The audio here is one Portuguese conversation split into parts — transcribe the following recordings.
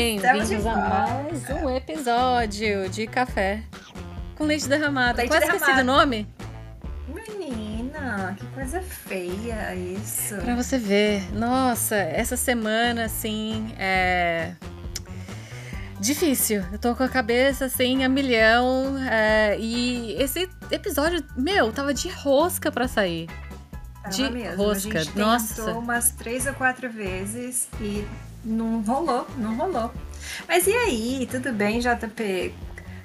Bem-vindos a mais um episódio de Café com Leite Derramado. Leite Quase derramado. esqueci do nome. Menina, que coisa feia isso. Pra você ver. Nossa, essa semana, assim, é. Difícil. Eu tô com a cabeça, assim, a milhão. é, E esse episódio, meu, tava de rosca pra sair. De mesmo. rosca. A gente Nossa. umas três ou quatro vezes e não rolou, não rolou. Mas e aí, tudo bem, JP?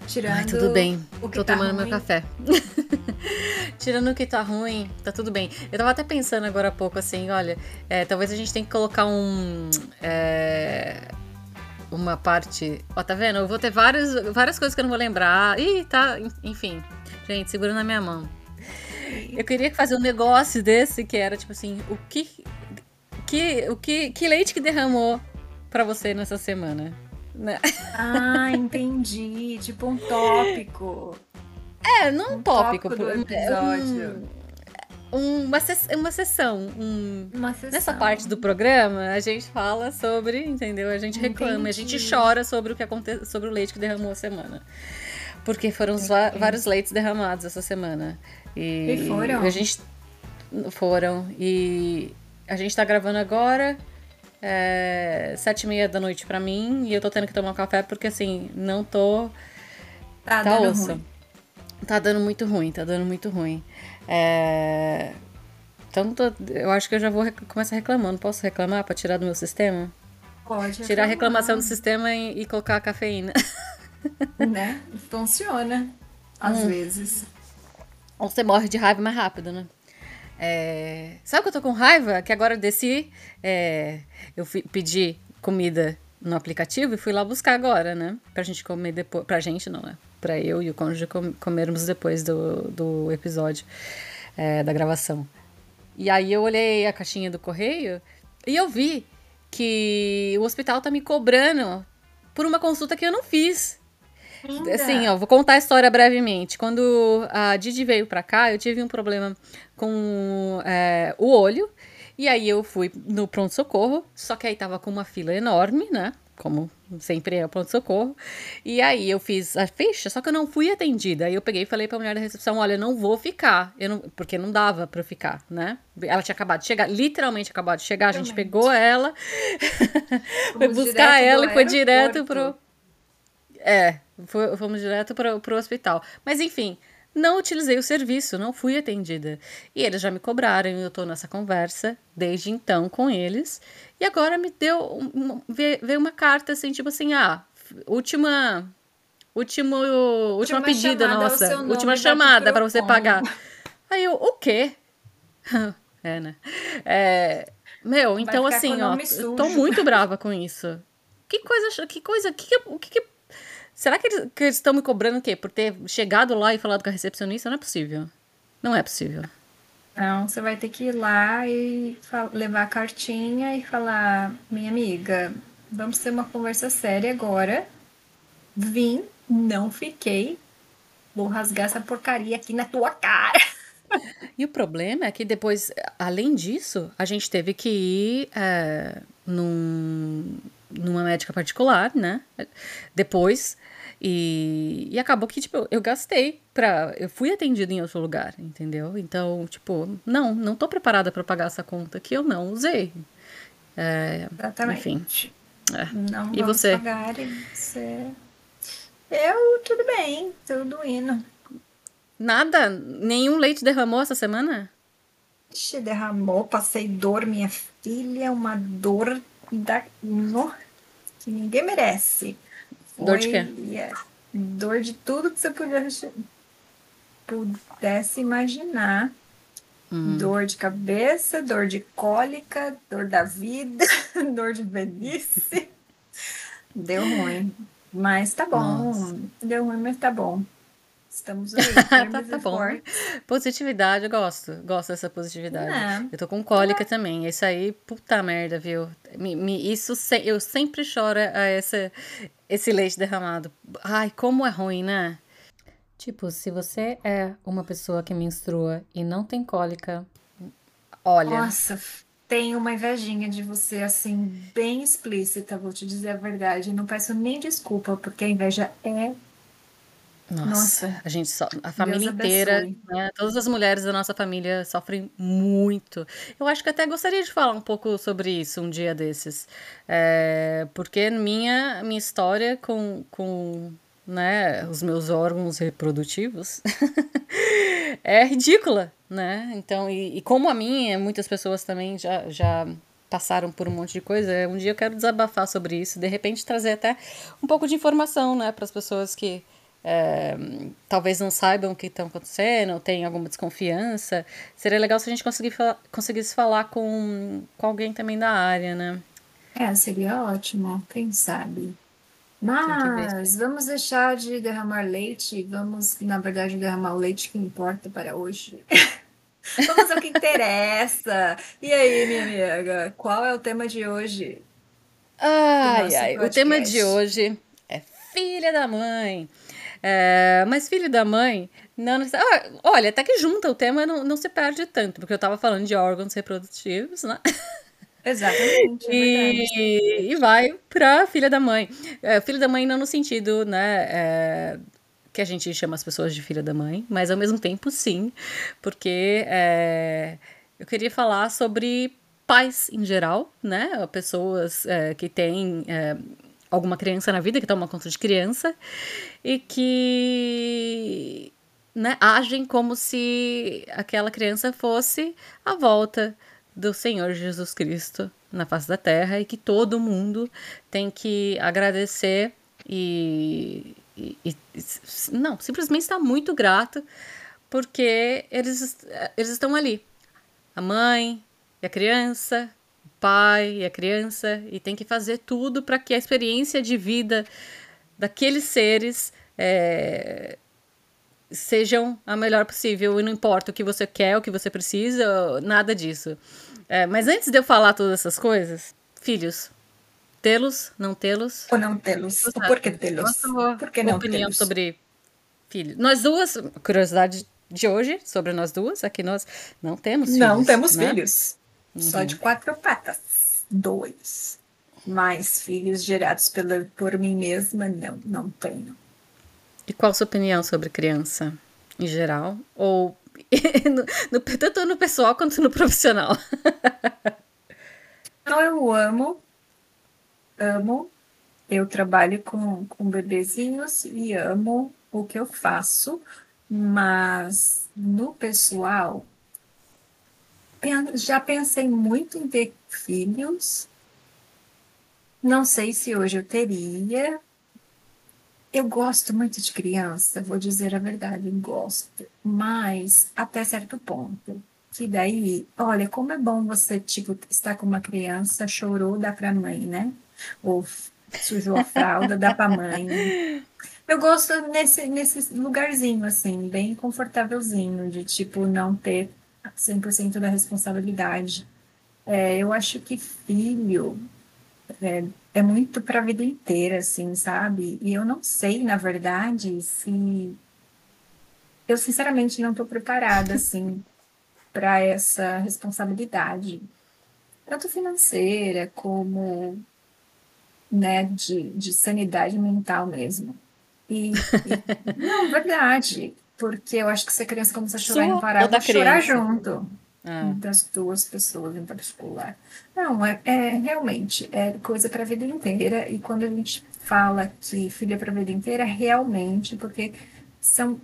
Tirando Ai, tudo bem. o que Tô tá tomando meu ruim. café. Tirando o que tá ruim, tá tudo bem. Eu tava até pensando agora há pouco assim, olha, é, talvez a gente tenha que colocar um. é, uma parte. Ó, tá vendo? Eu vou ter várias, várias coisas que eu não vou lembrar. Ih, tá. Enfim. Gente, segura na minha mão. Eu queria fazer um negócio desse que era tipo assim, o que. que o que, que leite que derramou pra você nessa semana? Né? Ah, entendi. tipo um tópico. É, não um Um tópico. tópico do é um- episódio. um- uma, ses- uma sessão. um- Uma sessão. Nessa parte do programa, a gente fala sobre, entendeu? A gente reclama, a gente Entendi. chora sobre o que aconteceu, sobre o leite que derramou a semana. Porque foram Entendi. vários leites derramados essa semana. E, E foram? A gente foram. E a gente tá gravando agora. É, sete e meia da noite pra mim e eu tô tendo que tomar um café porque assim, não tô Tá, Tá dando osso. ruim. Tá dando muito ruim, tá dando muito ruim. É... Então, tô- eu acho que eu já vou rec- começar reclamando. Posso reclamar pra tirar do meu sistema? Pode Tirar a reclamação do sistema e, e colocar a cafeína. Né? Funciona. Às Hum. vezes. Ou você morre de raiva mais rápido, né? É... Sabe que eu tô com raiva? Que agora eu desci, é, eu fui pedir comida no aplicativo e fui lá buscar agora, né? Pra gente comer depois. Pra gente não, né? Pra eu e o cônjuge com- comermos depois do, do episódio, é, da gravação. E aí eu olhei a caixinha do correio e eu vi que o hospital tá me cobrando por uma consulta que eu não fiz. Ainda. Assim, ó, vou contar a história brevemente. Quando a Didi veio pra cá, eu tive um problema com é, o olho. E aí eu fui no pronto-socorro, só que aí tava com uma fila enorme, né? Como sempre é o pronto-socorro. E aí eu fiz a ficha, só que eu não fui atendida. Aí eu peguei e falei pra mulher da recepção: olha, eu não vou ficar. Eu não, porque não dava pra eu ficar, né? Ela tinha acabado de chegar, literalmente acabado de chegar. A gente pegou ela, foi buscar ela e foi direto pro. É, fomos direto pro, pro hospital. Mas enfim, não utilizei o serviço, não fui atendida. E eles já me cobraram, e eu tô nessa conversa desde então com eles. E agora me deu. ve- veio uma carta assim, tipo assim, ah, última. Último, última, Última pedida ao nossa. Última da chamada pra você pagar. Aí eu, o quê? é, né? É, meu, Vai então assim, ó, eu tô muito brava com isso. Que coisa, que coisa, que, que, que Será que eles que eles estão me cobrando o quê? Por ter chegado lá e falado com a recepcionista? Não é possível. Não é possível. Então, você vai ter que ir lá e levar a cartinha e falar: minha amiga, vamos ter uma conversa séria agora. Vim, não fiquei. Vou rasgar essa porcaria aqui na tua cara. E o problema é que depois, além disso, a gente teve que ir é, num, numa médica particular, né? Depois. E, e acabou que, tipo, eu gastei pra. Eu fui atendida em outro lugar, entendeu? Então, tipo, não, não tô preparada pra pagar essa conta que eu não usei. É, Exatamente. é. Não E você? pagar e você. Eu, tudo bem, tudo indo. Nada? Nenhum leite derramou essa semana? Ixi, derramou, passei dor, minha filha, uma dor da... no- que ninguém merece. Dor de quê? Dor de tudo que você pudesse, pudesse imaginar. Hum. Dor de cabeça, dor de cólica, dor da vida, dor de velhice. Deu ruim. Mas tá bom. Nossa. Deu ruim, mas tá bom. Estamos aí, tá, tá bom. Positividade, eu gosto. Gosto dessa positividade. É. Eu tô com cólica também. Isso aí, puta merda, viu? Me, me- isso se- eu sempre choro a essa, esse leite derramado. Ai, como é ruim, né? Tipo, se você é uma pessoa que menstrua e não tem cólica, olha. Nossa, tenho uma invejinha de você, assim, bem explícita, vou te dizer a verdade. Não peço nem desculpa, porque a inveja é nossa, Nossa, a gente só, a família inteira, né, todas as mulheres da nossa família sofrem muito. Eu acho que até gostaria de falar um pouco sobre isso um dia desses, é, porque minha minha história com, com né, os meus órgãos reprodutivos é ridícula, né? Então, e, e, como a minha, muitas pessoas também já, já passaram por um monte de coisa. Um dia eu quero desabafar sobre isso, de repente trazer até um pouco de informação, né, para as pessoas que talvez não saibam o que está acontecendo, tenham alguma desconfiança. Seria legal se a gente conseguir conseguisse falar com, com alguém também da área, né? É, seria ótimo, quem sabe. Mas vamos deixar de derramar leite, vamos, na verdade, derramar o leite que importa para hoje. vamos ao que interessa. E aí, minha amiga, qual é o tema de hoje? Ai, ai, o tema de hoje é filha da mãe. É, mas filho da mãe, não ah, olha, até que junta o tema não, não se perde tanto, porque eu tava falando de órgãos reprodutivos, né? Exatamente. É e, e vai pra filha da mãe. É, filha da mãe não no sentido, né? É, que a gente chama as pessoas de filha da mãe, mas ao mesmo tempo sim, porque é, eu queria falar sobre pais em geral, né? Pessoas é, que têm é, alguma criança na vida, que toma conta de criança, e que né, agem como se aquela criança fosse a volta do Senhor Jesus Cristo na face da terra e que todo mundo tem que agradecer e, e, e não, simplesmente está muito grato porque eles, eles estão ali. A mãe e a criança, pai e a criança e tem que fazer tudo para que a experiência de vida daqueles seres é, sejam a melhor possível e não importa o que você quer, o que você precisa, nada disso. É, mas antes de eu falar todas essas coisas, filhos, tê-los, não tê-los? Ou não tê-los? Por que tê-los? Por que não opinião sobre filhos. Nós duas, curiosidade de hoje sobre nós duas, aqui nós não temos filhos. Não temos né? filhos. Uhum. Só de quatro patas. Dois. Mais filhos gerados pela, por mim mesma, não, não tenho. E qual a sua opinião sobre criança, em geral? Ou no, no, tanto no pessoal quanto no profissional? Então, eu amo, amo. Eu trabalho com, com bebezinhos e amo o que eu faço, mas no pessoal, já pensei muito em ter filhos. Não sei se hoje eu teria. Eu gosto muito de criança, vou dizer a verdade, gosto. Mas até certo ponto. Que daí, olha, como é bom você, tipo, estar com uma criança, chorou, dá pra mãe, né? Ou sujou a fralda, dá pra mãe. Eu gosto nesse, nesse lugarzinho, assim, bem confortávelzinho, de, tipo, não ter 100% da responsabilidade. É, eu acho que filho é, é muito para a vida inteira, assim, sabe? E eu não sei, na verdade, se. Eu, sinceramente, não estou preparada, assim, para essa responsabilidade, tanto financeira como né, de, de sanidade mental mesmo. E, e não, verdade porque eu acho que se a criança começar a chorar e não parar, eu chorar junto. Ah. Das duas pessoas em particular. Não, é, é realmente é coisa para a vida inteira. E quando a gente fala que filha para a vida inteira, realmente, porque são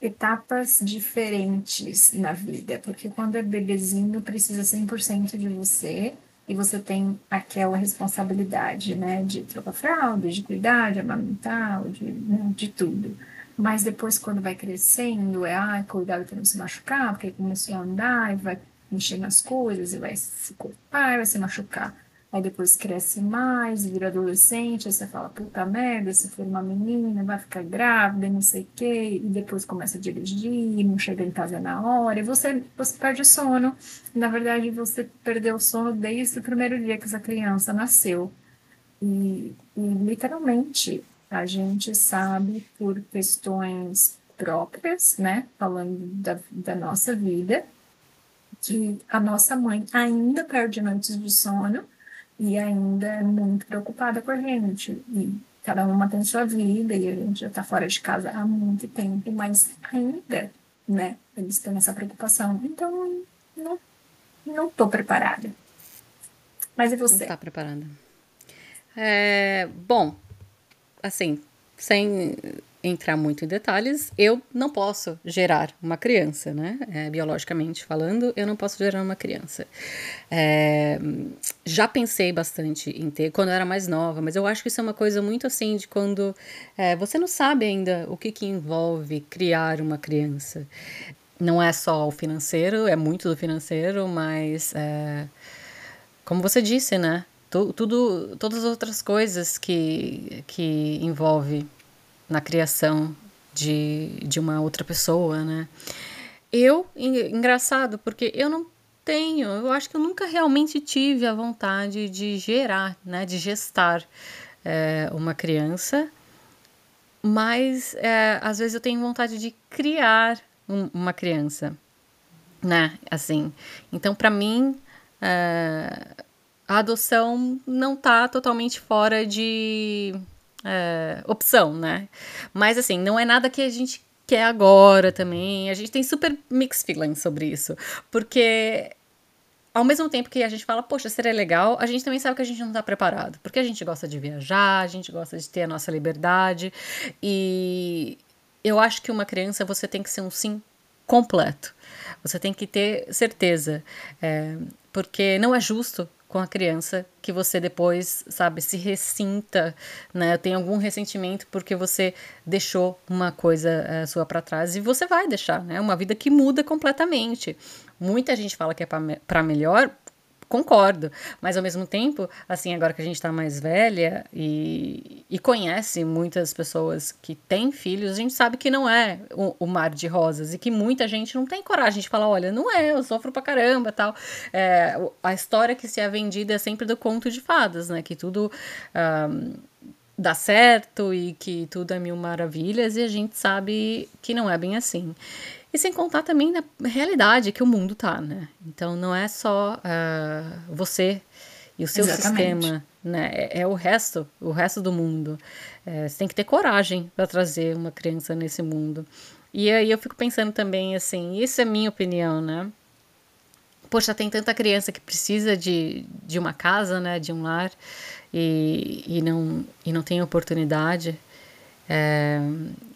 etapas diferentes na vida. Porque quando é bebezinho, precisa 100% de você e você tem aquela responsabilidade, né, de trocar fralda, de cuidar, de amamentar, de, né, de tudo. Mas depois, quando vai crescendo, é, ah, cuidado para não se machucar, porque começou a andar e vai mexer nas coisas e vai se cortar, vai se machucar. Aí depois cresce mais, vira adolescente, aí você fala, puta merda, se for uma menina, vai ficar grávida, não sei o quê, e depois começa a dirigir, não chega em casa na hora, e você, você perde sono. Na verdade, você perdeu o sono desde o primeiro dia que essa criança nasceu. E, e literalmente, a gente sabe por questões próprias, né, falando da, da nossa vida, que a nossa mãe ainda perde noites de sono e ainda é muito preocupada com a gente. E cada uma tem sua vida e a gente já está fora de casa há muito tempo, mas ainda, né, eles têm essa preocupação. Então, não, não tô preparada. Mas e você? Não tá preparada. É, bom, assim, sem entrar muito em detalhes, eu não posso gerar uma criança, né? É, biologicamente falando, eu não posso gerar uma criança. É, já pensei bastante em ter quando eu era mais nova, mas eu acho que isso é uma coisa muito assim de quando é, você não sabe ainda o que, que envolve criar uma criança. Não é só o financeiro, é muito do financeiro, mas é, como você disse, né? Tudo, todas as outras coisas que, que envolve na criação de, de uma outra pessoa, né? Eu, engraçado, porque eu não tenho, eu acho que eu nunca realmente tive a vontade de gerar, né? De gestar é, uma criança, mas é, às vezes eu tenho vontade de criar um, uma criança, né? Assim, então para mim. É, a adoção não está totalmente fora de é, opção, né? Mas assim, não é nada que a gente quer agora também. A gente tem super mixed feelings sobre isso. Porque ao mesmo tempo que a gente fala, poxa, seria legal, a gente também sabe que a gente não está preparado. Porque a gente gosta de viajar, a gente gosta de ter a nossa liberdade. E eu acho que uma criança você tem que ser um sim completo. Você tem que ter certeza. É, porque não é justo com a criança que você depois, sabe, se ressinta, né? Tem algum ressentimento porque você deixou uma coisa uh, sua para trás e você vai deixar, né? Uma vida que muda completamente. Muita gente fala que é para melhor, concordo. Mas ao mesmo tempo, assim, agora que a gente está mais velha e, e conhece muitas pessoas que têm filhos, a gente sabe que não é o, o, mar de rosas e que muita gente não tem coragem de falar: olha, não é, eu sofro pra caramba tal. É, a história que se é vendida é sempre do conto de fadas, né? Que tudo. Um, dá certo e que tudo é mil maravilhas e a gente sabe que não é bem assim. E sem contar também na realidade que o mundo tá, né? Então não é só uh, você e o seu Exatamente. sistema, né? É, é, o resto, o resto do mundo. É, você tem que ter coragem para trazer uma criança nesse mundo. E aí eu fico pensando também assim, isso é minha opinião, né? Poxa, tem tanta criança que precisa de, de uma casa, né? De um lar e, e, não, e não tem oportunidade. É,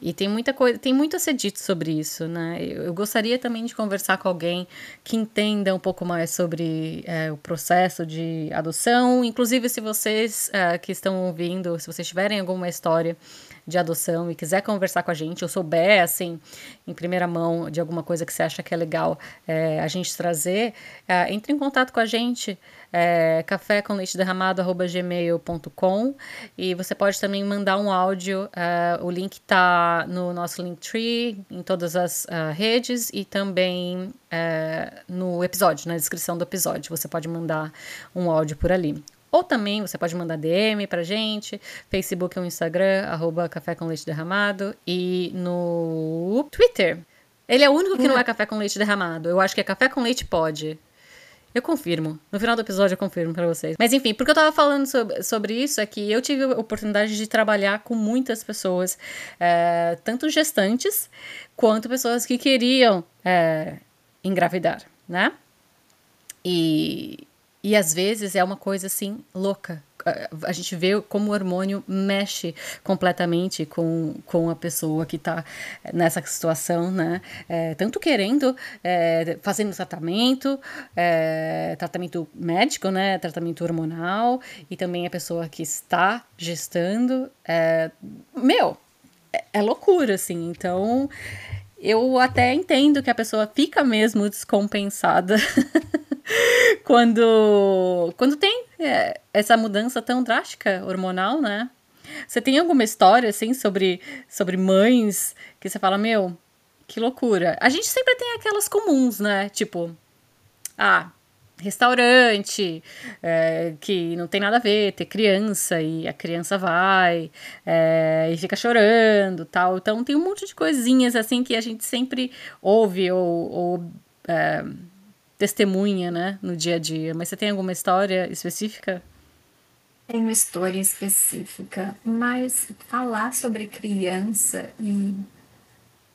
e tem muita coisa, tem muito a ser dito sobre isso, né? Eu, eu, gostaria também de conversar com alguém que entenda um pouco mais sobre é, o processo de adoção. Inclusive, se vocês é, que estão ouvindo, se vocês tiverem alguma história de adoção e quiser conversar com a gente, ou souber, assim, em primeira mão de alguma coisa que você acha que é legal é, a gente trazer, é, entre em contato com a gente, é, café com leite derramado, gmail.com e você pode também mandar um áudio, é, o link tá no nosso Linktree, em todas as uh, redes e também no episódio, na descrição do episódio, você pode mandar um áudio por ali. Ou também você pode mandar DM pra gente, Facebook ou Instagram, arroba Café com Leite Derramado. E no Twitter. Ele é o único que não é Café com Leite Derramado. Eu acho que é Café com Leite Pode. Eu confirmo. No final do episódio eu confirmo para vocês. Mas enfim, porque eu tava falando sobre, sobre isso é que eu tive a oportunidade de trabalhar com muitas pessoas, é, tanto gestantes quanto pessoas que queriam é, engravidar, né? E e às vezes é uma coisa assim louca. A gente vê como o hormônio mexe completamente com, com a pessoa que está nessa situação, né? É, tanto querendo, é, fazendo tratamento, é, tratamento médico, né? Tratamento hormonal, e também a pessoa que está gestando. É, meu, é, é loucura, assim. Então, eu até entendo que a pessoa fica mesmo descompensada. quando, quando tem é, essa mudança tão drástica hormonal, né? Você tem alguma história, assim, sobre, sobre mães que você fala, meu, que loucura. A gente sempre tem aquelas comuns, né? Tipo, ah, restaurante, é, que não tem nada a ver, ter criança e a criança vai é, e fica chorando tal. Então tem um monte de coisinhas assim que a gente sempre ouve ou, ou é, testemunha, né, no dia a dia. Mas você tem alguma história específica? Tenho história específica, mas falar sobre criança e,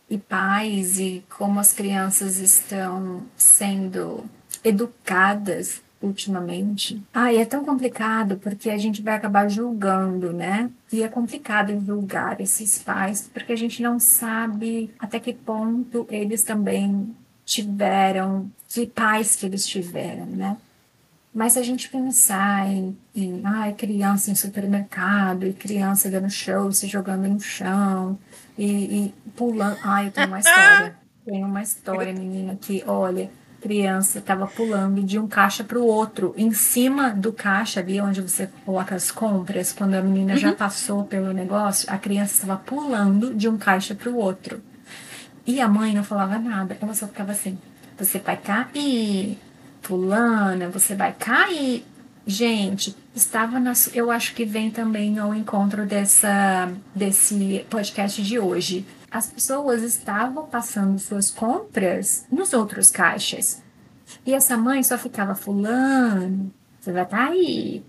e pais e como as crianças estão sendo educadas ultimamente. Ai, é tão complicado porque a gente vai acabar julgando, né? E é complicado julgar esses pais porque a gente não sabe até que ponto eles também tiveram, que pais que eles tiveram, né? Mas a gente pensar em, em ai, criança em supermercado, e criança dando show, se jogando no chão, e, e pulando. Ai, eu tenho uma história. Tenho uma história, menina, que, olha, criança estava pulando de um caixa para o outro, em cima do caixa ali onde você coloca as compras, quando a menina uhum. já passou pelo negócio, a criança estava pulando de um caixa para o outro. E a mãe não falava nada, ela só ficava assim: você vai cair, fulana, você vai cair. Gente, estava na. Eu acho que vem também ao encontro dessa, desse podcast de hoje as pessoas estavam passando suas compras nos outros caixas. E essa mãe só ficava fulano, você vai estar tá aí.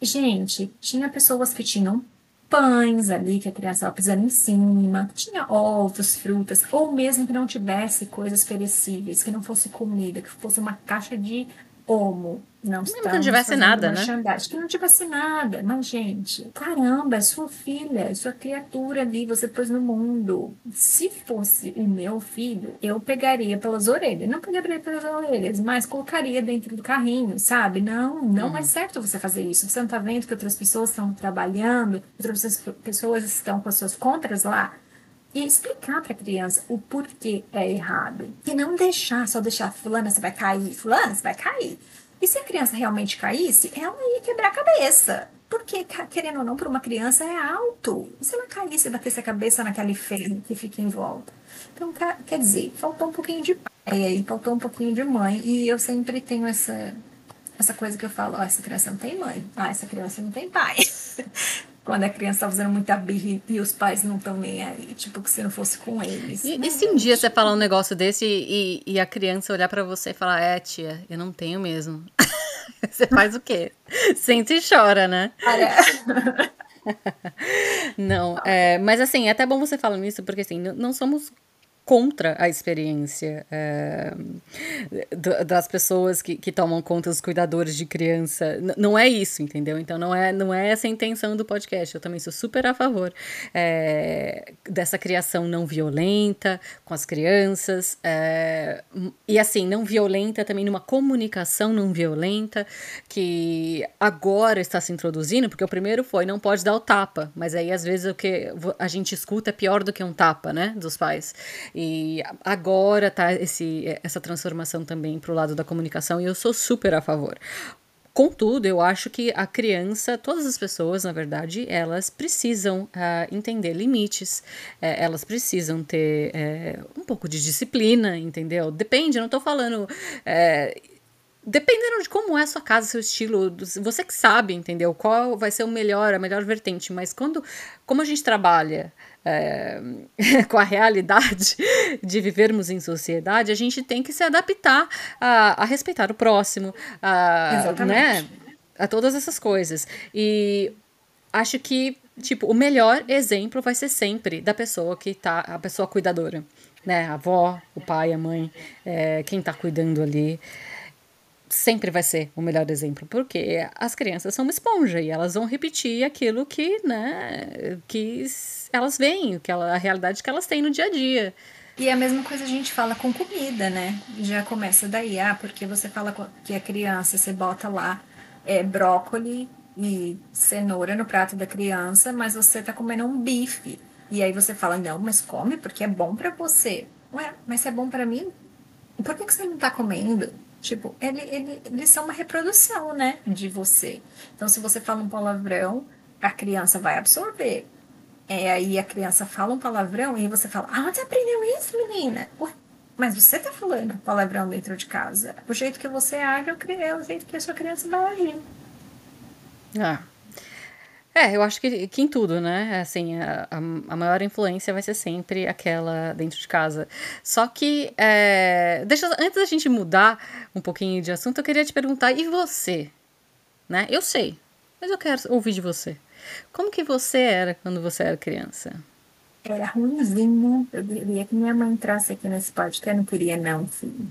Gente, tinha pessoas que tinham pães ali que a criança estava pisando em cima, tinha ovos, frutas, ou mesmo que não tivesse coisas perecíveis, que não fosse comida, que fosse uma caixa de Omo. Não Mesmo que não tivesse nada, né? Que não tivesse nada. Mas, gente, caramba, é sua filha, é sua criatura ali, você pôs no mundo. Se fosse o meu filho, eu pegaria pelas orelhas. Não pegaria pelas orelhas, mas colocaria dentro do carrinho, sabe? Não, não uhum. é certo você fazer isso. Você não tá vendo que outras pessoas estão trabalhando, outras pessoas estão com as suas compras lá? e explicar para a criança o porquê é errado. E não deixar, só deixar, fulana, você vai cair, fulana, você vai cair. E se a criança realmente caísse, ela ia quebrar a cabeça. Porque, querendo ou não, para uma criança é alto. E se ela caísse e batesse a cabeça naquele ferro que fica em volta? Então, quer dizer, faltou um pouquinho de pai aí, faltou um pouquinho de mãe. E eu sempre tenho essa, essa coisa que eu falo, oh, essa criança não tem mãe. Ah, essa criança não tem pai. quando a criança tá fazendo muita birra e os pais não estão nem aí, tipo, que se não fosse com eles. E, e se um dia você falar um negócio desse e, e a criança olhar para você e falar, é, tia, eu não tenho mesmo. você faz o quê? Sente e chora, né? não, é, mas assim, é até bom você falar nisso, porque assim, não somos contra a experiência é, das pessoas que, que tomam conta dos cuidadores de criança. N não é isso, entendeu? Então não é, não é essa a intenção do podcast. Eu também sou super a favor é, dessa criação não violenta com as crianças. É, e assim, não violenta também numa comunicação não violenta que agora está se introduzindo, porque o primeiro foi não pode dar o tapa, mas aí às vezes o que a gente escuta é pior do que um tapa, né, dos pais. E agora tá esse, essa transformação também para o lado da comunicação e eu sou super a favor. Contudo, eu acho que a criança, todas as pessoas, na verdade, elas precisam uh, entender limites, é, elas precisam ter é, um pouco de disciplina, entendeu? Depende, eu não estou falando. É, dependendo de como é a sua casa, seu estilo, você que sabe, entendeu? Qual vai ser o melhor, a melhor vertente, mas quando, como a gente trabalha com a realidade de vivermos em sociedade, a gente tem que se adaptar a, a respeitar o próximo, a, né, a todas essas coisas. E acho que, tipo, o melhor exemplo vai ser sempre da pessoa que tá, a pessoa cuidadora, né, a avó, o pai, a mãe, é, quem tá cuidando ali sempre vai ser o melhor exemplo, porque as crianças são uma esponja e elas vão repetir aquilo que, né, que elas veem, que a realidade que elas têm no dia a dia. E a mesma coisa a gente fala com comida, né? Já começa daí, ah, porque você fala que a criança, você bota lá é, brócoli e cenoura no prato da criança, mas você tá comendo um bife. E aí você fala, não, mas come porque é bom para você. Ué, mas se é bom para mim, por que, que você não tá comendo? Tipo, ele, ele, eles são uma reprodução, né, de você. Então, se você fala um palavrão, a criança vai absorver. É, aí a criança fala um palavrão e você fala, ah, você aprendeu isso, menina? Mas você tá falando palavrão dentro de casa. O jeito que você age é o jeito que a sua criança vai agir. Ah. É, eu acho que, que em tudo, né? Assim, a, a, maior influência vai ser sempre aquela dentro de casa. Só que, é, deixa, antes da gente mudar um pouquinho de assunto, eu queria te perguntar, e você? Né? Eu sei, mas eu quero ouvir de você. Como que você era quando você era criança? Era ruimzinho. Eu queria que minha mãe entrasse aqui nesse podcast. Eu não queria, não, filho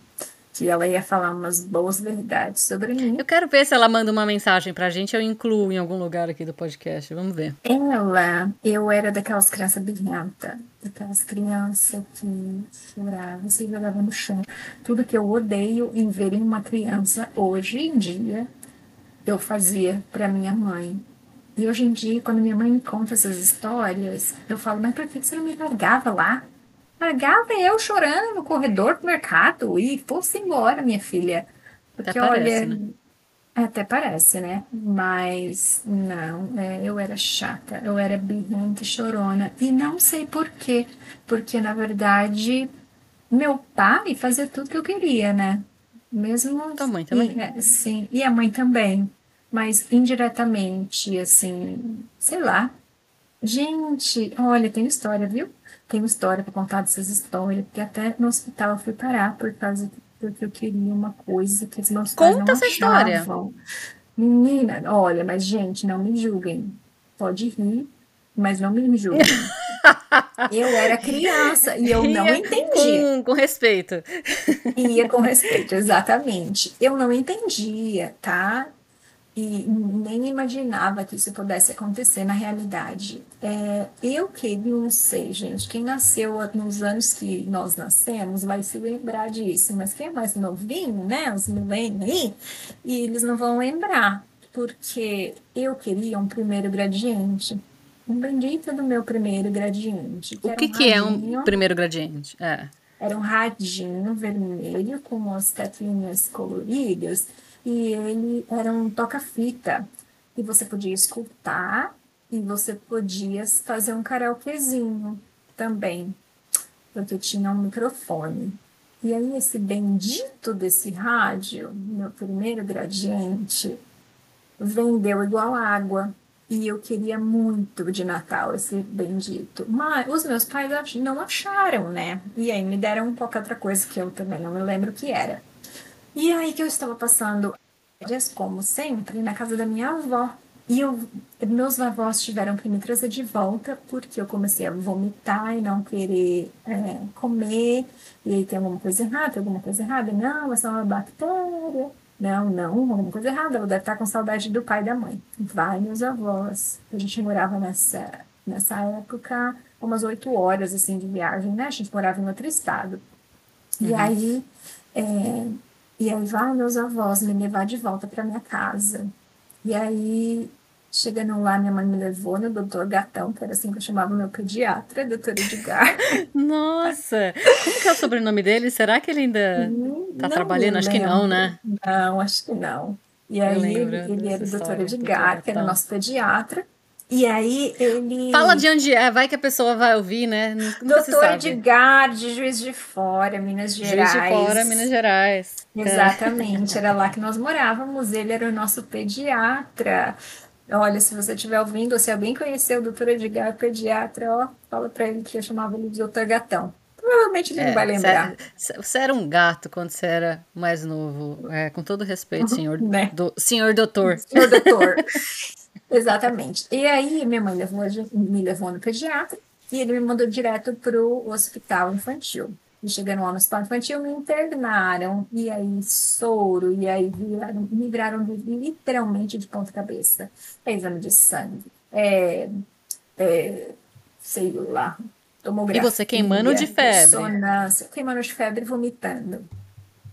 que ela ia falar umas boas verdades sobre mim. Eu quero ver se ela manda uma mensagem pra gente, eu incluo em algum lugar aqui do podcast. Vamos ver. Ela, eu era daquelas crianças birrenta, daquelas crianças que choravam, se jogavam no chão. Tudo que eu odeio em ver em uma criança hoje em dia, eu fazia pra minha mãe. E hoje em dia, quando minha mãe me conta essas histórias, eu falo, mas por que você não me largava lá? Largava eu chorando no corredor do mercado e fosse embora, minha filha. Porque, até olha. Parece, né? Até parece, né? Mas não, é, eu era chata, eu era birrenta, chorona. E não sei por quê. Porque, na verdade, meu pai fazia tudo que eu queria, né? Mesmo. Tua mãe também? E, é, sim, e a mãe também. Mas indiretamente, assim, sei lá. Gente, olha, tem história, viu? Tenho história para contar dessas histórias, porque até no hospital eu fui parar por causa porque eu queria uma coisa que os meus pais Conta não essa achavam. história. Menina, olha, mas gente, não me julguem. Pode rir, mas não me julguem. eu era criança e eu não entendia. Com, com respeito. Ia com respeito, exatamente. Eu não entendia, tá? E nem imaginava que isso pudesse acontecer na realidade. É, eu que não sei, gente, quem nasceu nos anos que nós nascemos vai se lembrar disso, mas quem é mais novinho, né, os milênios aí, e eles não vão lembrar, porque eu queria um primeiro gradiente. Um bendito do meu primeiro gradiente. Que o que, um que é um primeiro gradiente? É. Era um radinho vermelho com as tetrinhas coloridas e ele era um toca-fita e você podia escutar e você podia fazer um karaokezinho também, porque tinha um microfone. E aí esse bendito desse rádio, meu primeiro gradiente, vendeu igual água. E eu queria muito de Natal esse bendito. Mas os meus pais não acharam, né? E aí me deram qualquer outra coisa que eu também não me lembro o que era. E aí que eu estava passando como sempre, na casa da minha avó. E eu, meus avós tiveram que me trazer de volta porque eu comecei a vomitar e não querer é, comer. E aí tem alguma coisa errada, tem alguma coisa errada? Não, é só uma bactéria. Não, não, alguma coisa errada. Ela deve estar com saudade do pai e da mãe. Vai, meus avós. A gente morava nessa, nessa época umas oito horas assim de viagem, né? A gente morava em outro estado. Uhum. E aí é, e aí vai meus avós me levar de volta para minha casa. E aí, chegando lá, minha mãe me levou no doutor Gatão, que era assim que eu chamava meu pediatra, doutor Edgar. Nossa! Como que é o sobrenome dele? Será que ele ainda hum, tá não trabalhando? Acho que não, né? Não, acho que não. E aí, ele, ele era o doutor Edgar, que era nosso pediatra. E aí ele. Fala de onde é, vai que a pessoa vai ouvir, né? Doutor Edgar, de Juiz de Fora, Minas Gerais. Juiz de Fora, Minas Gerais. Exatamente, era lá que nós morávamos. Ele era o nosso pediatra. Olha, se você estiver ouvindo, ou se alguém conheceu o doutor Edgar, pediatra, ó, fala para ele que eu chamava ele de doutor Gatão. Provavelmente ele é, não vai lembrar. Você era um gato quando você era mais novo. É, com todo respeito, uhum, senhor, né? do, senhor doutor. Senhor doutor. Exatamente. E aí minha mãe levou, me levou no pediatra e ele me mandou direto para o hospital infantil. E chegando lá no hospital infantil, me internaram, e aí soro, e aí viraram, me viraram literalmente de ponta cabeça. É exame de sangue, é, é sei lá, tomografia. E você queimando de febre. Queimando de febre e vomitando.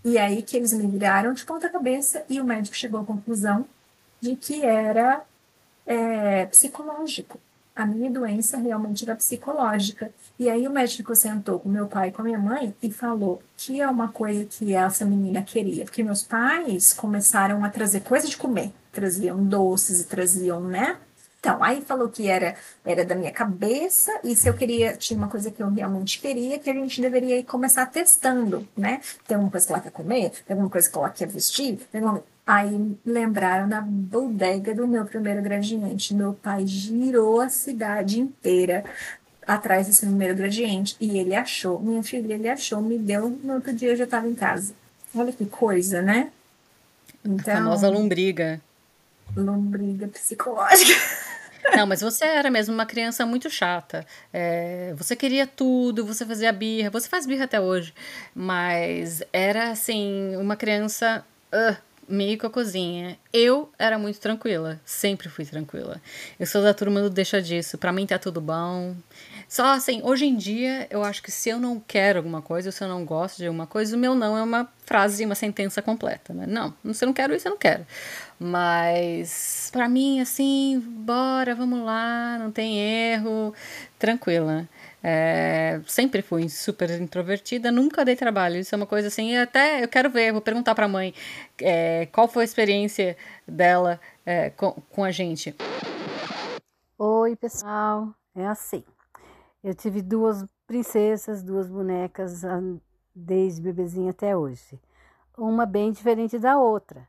E aí que eles me viraram de ponta cabeça e o médico chegou à conclusão de que era é, psicológico. A minha doença realmente era psicológica. E aí o médico sentou com meu pai e com a minha mãe e falou que é uma coisa que essa menina queria. Porque meus pais começaram a trazer coisa de comer. Traziam doces e traziam, né? Então, aí falou que era, era da minha cabeça, e se eu queria, tinha uma coisa que eu realmente queria, que a gente deveria começar testando, né? Tem alguma coisa que ela quer comer, tem alguma coisa que ela quer vestir, tem alguma Aí lembraram da bodega do meu primeiro gradiente. Meu pai girou a cidade inteira atrás desse primeiro gradiente. E ele achou, minha filha, ele achou, me deu. No outro dia eu já estava em casa. Olha que coisa, né? Então, a famosa lombriga. Lombriga psicológica. Não, mas você era mesmo uma criança muito chata. É, você queria tudo, você fazia birra, você faz birra até hoje. Mas era assim, uma criança. Uh, meio com a cozinha. Eu era muito tranquila, sempre fui tranquila. Eu sou da turma do deixa disso, pra mim tá tudo bom. Só assim, hoje em dia, eu acho que se eu não quero alguma coisa, se eu não gosto de alguma coisa, o meu não é uma frase, uma sentença completa, né? Não, se eu não quero isso, eu não quero. Mas, para mim, assim, bora, vamos lá, não tem erro, tranquila. É, sempre fui super introvertida, nunca dei trabalho. Isso é uma coisa assim, até eu quero ver, vou perguntar pra mãe é, qual foi a experiência dela é, com, com a gente. Oi, pessoal, é assim. Eu tive duas princesas, duas bonecas ah, desde bebezinha até hoje. Uma bem diferente da outra.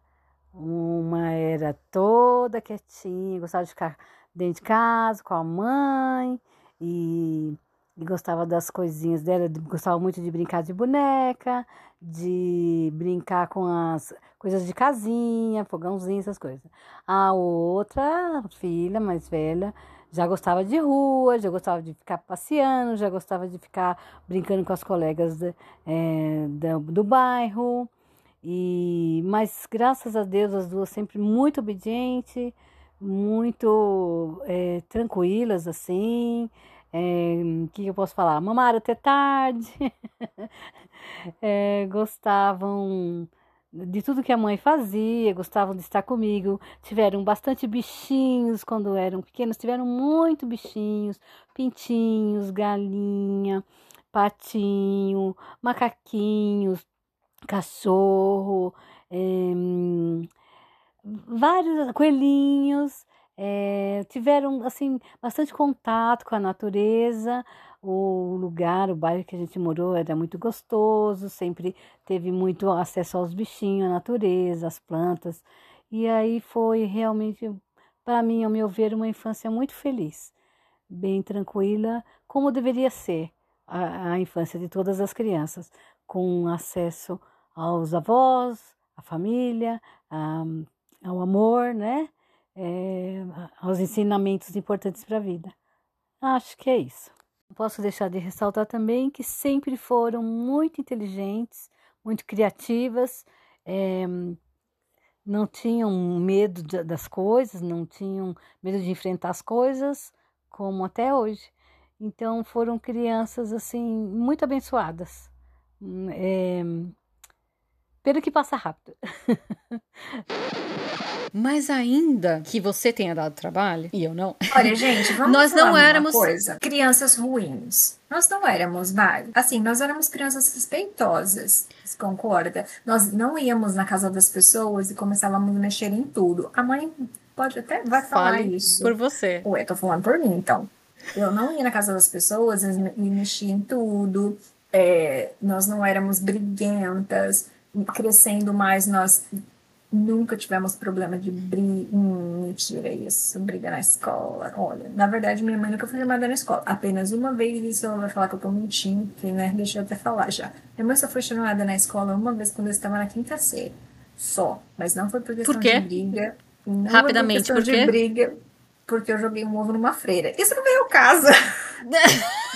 Uma era toda quietinha, gostava de ficar dentro de casa com a mãe e gostava das coisinhas dela, gostava muito de brincar de boneca, de brincar com as coisas de casinha, fogãozinho, essas coisas. A outra filha mais velha já gostava de rua, já gostava de ficar passeando, já gostava de ficar brincando com as colegas é, do, do bairro. E, mas graças a Deus as duas sempre muito obedientes, muito é, tranquilas assim. É, que eu posso falar? Mamaram até tarde, é, gostavam de tudo que a mãe fazia, gostavam de estar comigo. Tiveram bastante bichinhos quando eram pequenos, tiveram muito bichinhos, pintinhos, galinha, patinho, macaquinhos, cachorro, é, vários coelhinhos. É, tiveram assim bastante contato com a natureza, o lugar, o bairro que a gente morou era muito gostoso, sempre teve muito acesso aos bichinhos, à natureza, às plantas. E aí foi realmente, para mim, ao meu ver, uma infância muito feliz, bem tranquila, como deveria ser a, a infância de todas as crianças, com acesso aos avós, à família, a, ao amor, né? É, aos ensinamentos importantes para a vida. Acho que é isso. Posso deixar de ressaltar também que sempre foram muito inteligentes, muito criativas, é, não tinham medo de, das coisas, não tinham medo de enfrentar as coisas, como até hoje. Então foram crianças assim muito abençoadas. É, pelo que passa rápido. Mas ainda que você tenha dado trabalho, e eu não. Olha, gente, vamos Nós não éramos coisa. crianças ruins. Nós não éramos vários. Assim, nós éramos crianças respeitosas. Você concorda? Nós não íamos na casa das pessoas e começávamos a mexer em tudo. A mãe pode até vai falar Fale isso. Por você. Ué, tô falando por mim, então. Eu não ia na casa das pessoas e mexia em tudo. É, nós não éramos briguentas. Crescendo mais, nós Nunca tivemos problema de briga. Hum, mentira isso. Briga na escola. Olha, na verdade, minha mãe nunca foi chamada na escola. Apenas uma vez isso ela vai falar que eu tô mentindo, que, né? Deixa eu até falar já. Minha mãe só foi chamada na escola uma vez quando eu estava na quinta série. Só. Mas não foi por questão por de briga. Não Rapidamente, foi por questão por de briga. Porque eu joguei um ovo numa freira. Isso não veio ao caso.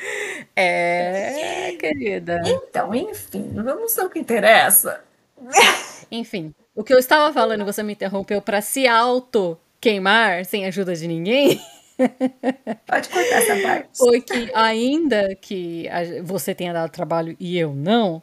É, querida. Então, enfim, vamos ao que interessa. Enfim, o que eu estava falando, você me interrompeu para se auto queimar sem ajuda de ninguém. Pode cortar essa parte. Foi que, ainda que você tenha dado trabalho e eu não,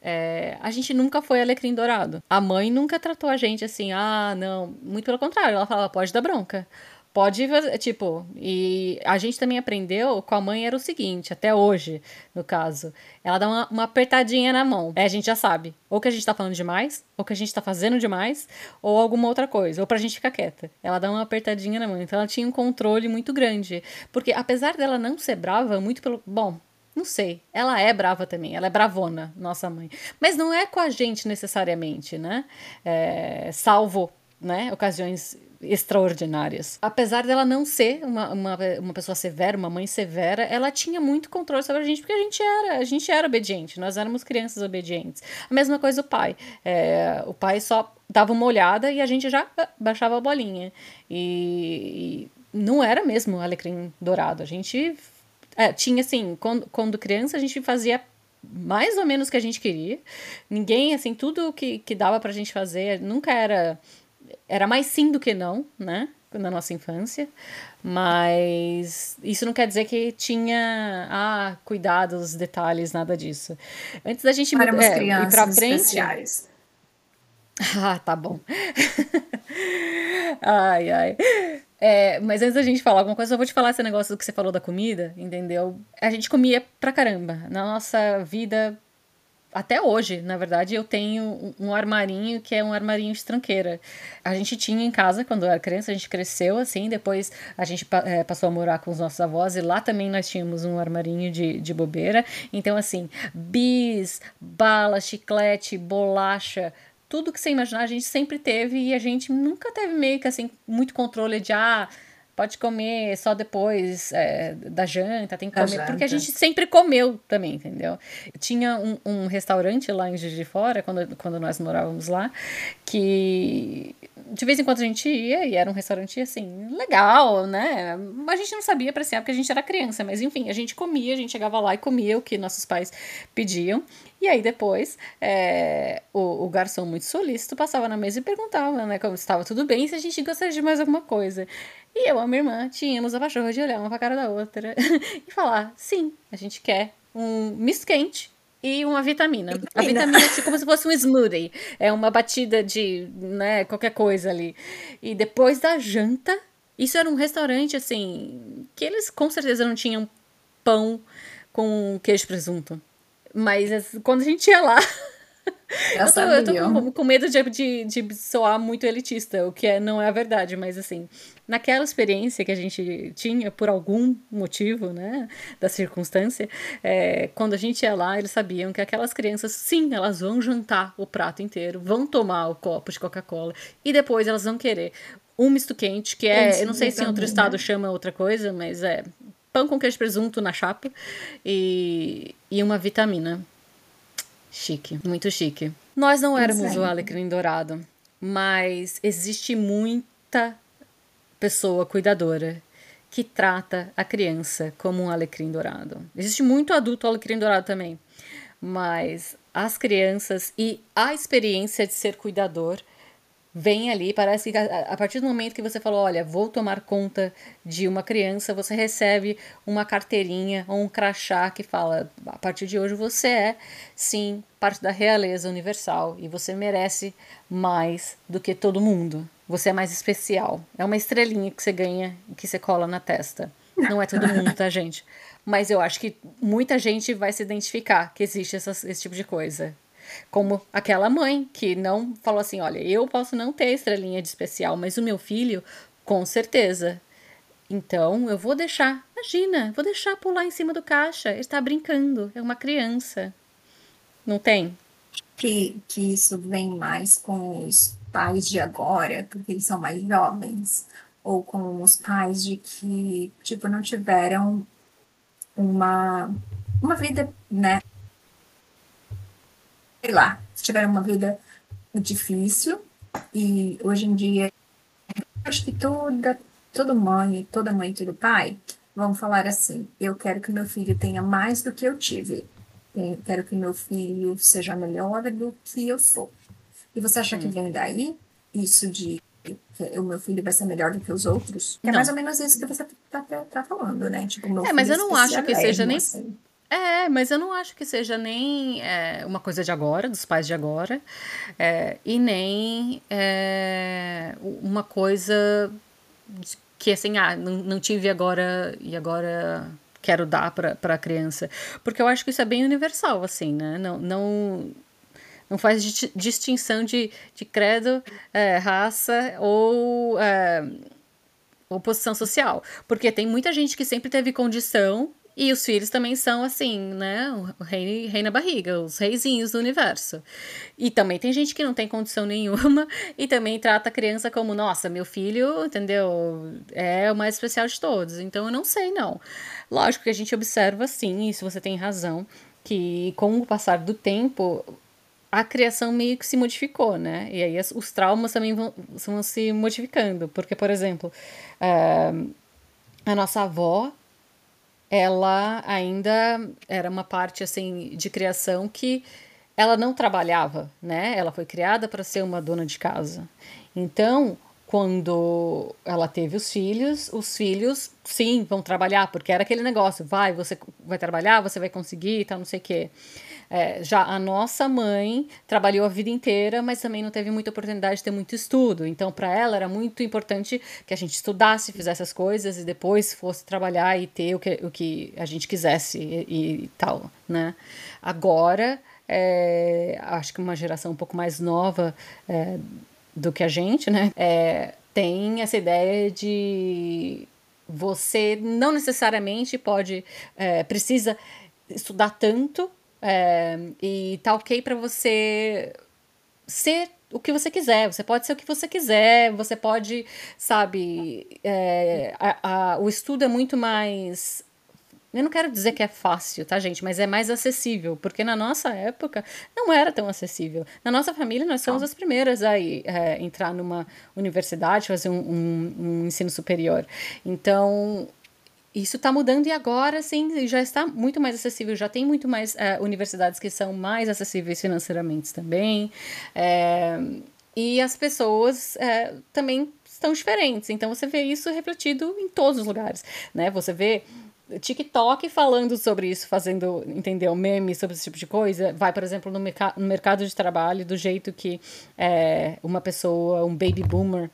é, a gente nunca foi alecrim dourado. A mãe nunca tratou a gente assim, ah, não. Muito pelo contrário, ela falava, pode dar bronca. Pode, tipo, e a gente também aprendeu com a mãe era o seguinte, até hoje, no caso. Ela dá uma, uma apertadinha na mão. Aí a gente já sabe, ou que a gente tá falando demais, ou que a gente tá fazendo demais, ou alguma outra coisa, ou pra gente ficar quieta. Ela dá uma apertadinha na mão. Então ela tinha um controle muito grande. Porque apesar dela não ser brava, muito pelo. Bom, Não sei. Ela é brava também. Ela é bravona, nossa mãe. Mas não é com a gente necessariamente, né? É, salvo, né? Ocasiões extraordinárias. Apesar dela não ser uma, uma, uma pessoa severa, uma mãe severa, ela tinha muito controle sobre a gente, porque a gente era, a gente era obediente, nós éramos crianças obedientes. A mesma coisa o pai. É, o pai só dava uma olhada e a gente já baixava a bolinha. E, e não era mesmo alecrim dourado. A gente é, tinha assim, quando, quando criança, a gente fazia mais ou menos o que a gente queria. Ninguém, assim, tudo que, que dava pra gente fazer nunca era era mais sim do que não, né? Na nossa infância. Mas isso não quer dizer que tinha ah, cuidados, detalhes, nada disso. Antes da gente Éramos é, ir pra frente. Especiais. Ah, tá bom. ai, ai. É, mas antes da gente falar alguma coisa, eu vou te falar esse negócio do que você falou da comida, entendeu? A gente comia pra caramba. Na nossa vida até hoje, na verdade, eu tenho um armarinho que é um armarinho de tranqueira. A gente tinha em casa quando eu era criança, a gente cresceu assim, depois a gente é, passou a morar com os nossos avós e lá também nós tínhamos um armarinho de, de bobeira. Então, assim, bis, bala, chiclete, bolacha, tudo que você imaginar a gente sempre teve e a gente nunca teve meio que assim, muito controle de ah pode comer só depois é, da janta, tem que comer. Janta. Porque a gente sempre comeu também, entendeu? Tinha um, um, restaurante lá em Juiz de Fora, quando, quando nós morávamos lá, que de vez em quando a gente ia e era um restaurante assim, legal, né? A gente não sabia apreciar porque a gente era criança, mas enfim, a gente comia, a gente chegava lá e comia o que nossos pais pediam. E aí depois é, o, o, garçom muito solícito passava na mesa e perguntava, né, como estava tudo bem, se a gente gostaria de mais alguma coisa. E eu e a minha irmã tínhamos a pachorra de olhar uma pra cara da outra e falar: sim, a gente quer um misto quente e uma vitamina. vitamina. A vitamina é tipo como se fosse um smoothie. É uma batida de, né, qualquer coisa ali. E depois da janta, isso era um restaurante, assim, que eles com certeza não tinham pão com queijo e presunto. Mas quando a gente ia lá, eu tô, eu tô com, com, medo de, de, de soar muito elitista, o que é, não é a verdade, mas assim, naquela experiência que a gente tinha, por algum motivo, né, da circunstância, é, quando a gente ia lá, eles sabiam que aquelas crianças, sim, elas vão jantar o prato inteiro, vão tomar o copo de Coca-Cola e depois elas vão querer um misto quente, que é, eu não sei se em outro estado né? chama outra coisa, mas é pão com queijo e presunto na chapa e, e uma vitamina. Chique, muito chique. Nós não éramos o alecrim dourado, mas existe muita pessoa cuidadora que trata a criança como um alecrim dourado. Existe muito adulto alecrim dourado também, mas as crianças e a experiência de ser cuidador vem ali, parece que a, partir do momento que você falou, olha, vou tomar conta de uma criança, você recebe uma carteirinha ou um crachá que fala, a partir de hoje você é, sim, parte da realeza universal e você merece mais do que todo mundo. Você é mais especial. É uma estrelinha que você ganha, que você cola na testa. Não é todo mundo, tá, gente? Mas eu acho que muita gente vai se identificar que existe essa, esse tipo de coisa. Como aquela mãe que não falou assim: olha, eu posso não ter estrelinha de especial, mas o meu filho, com certeza. Então eu vou deixar, imagina, vou deixar pular em cima do caixa. Ele está brincando, é uma criança. Não tem? Que, que isso vem mais com os pais de agora, porque eles são mais jovens, ou com os pais de que, tipo, não tiveram uma, uma vida, né, sei lá, tiveram uma vida difícil e hoje em dia acho que toda, toda mãe, toda mãe todo pai vão falar assim: eu quero que meu filho tenha mais do que eu tive. Eu quero que meu filho seja melhor do que eu sou. E você acha hum. que vem daí isso de que o meu filho vai ser melhor do que os outros? É mais ou menos isso que você tá, tá, tá falando, né? Tipo, é, mas eu não acho que seja nem. Assim. É, mas eu não acho que seja nem é, uma coisa de agora, dos pais de agora, é, e nem é, uma coisa que assim, ah, não, não tive agora e agora quero dar para a criança. Porque eu acho que isso é bem universal, assim, né? Não, não, não faz distinção de, de credo, raça ou. Ou posição social. Porque tem muita gente que sempre teve condição E os filhos também são assim, né? O rei, rei na barriga, os reizinhos do universo. E também tem gente que não tem condição nenhuma e também trata a criança como, nossa, meu filho, entendeu? É o mais especial de todos. Então eu não sei, não. Lógico que a gente observa, sim, isso você tem razão, que com o passar do tempo, a criação meio que se modificou, né? E aí os traumas também vão, vão se modificando. Porque, por exemplo, é, a nossa avó ela ainda era uma parte assim de criação que ela não trabalhava, né? Ela foi criada para ser uma dona de casa. Então, quando ela teve os filhos, os filhos sim vão trabalhar, porque era aquele negócio, vai, você vai trabalhar, você vai conseguir tal, não sei o quê. É, já a nossa mãe trabalhou a vida inteira, mas também não teve muita oportunidade de ter muito estudo. Então, para ela era muito importante que a gente estudasse, fizesse as coisas e depois fosse trabalhar e ter o que, o que a gente quisesse e, e tal, né? Agora, é, acho que uma geração um pouco mais nova é, do que a gente, né? É, tem essa ideia de você não necessariamente pode, é, precisa estudar tanto é, e tá ok para você ser o que você quiser. Você pode ser o que você quiser. Você pode, sabe, é, a, a, o estudo é muito mais eu não quero dizer que é fácil, tá, gente? Mas é mais acessível, porque na nossa época não era tão acessível. Na nossa família, nós somos as primeiras a é, entrar numa universidade, fazer um, um, um ensino superior. Então, isso está mudando e agora sim já está muito mais acessível, já tem muito mais é, universidades que são mais acessíveis financeiramente também. É, e as pessoas é, também estão diferentes. Então você vê isso refletido em todos os lugares. Né? Você vê TikTok falando sobre isso, fazendo, entendeu, memes sobre esse tipo de coisa. Vai, por exemplo, no, merc no mercado de trabalho, do jeito que é, uma pessoa, um baby boomer,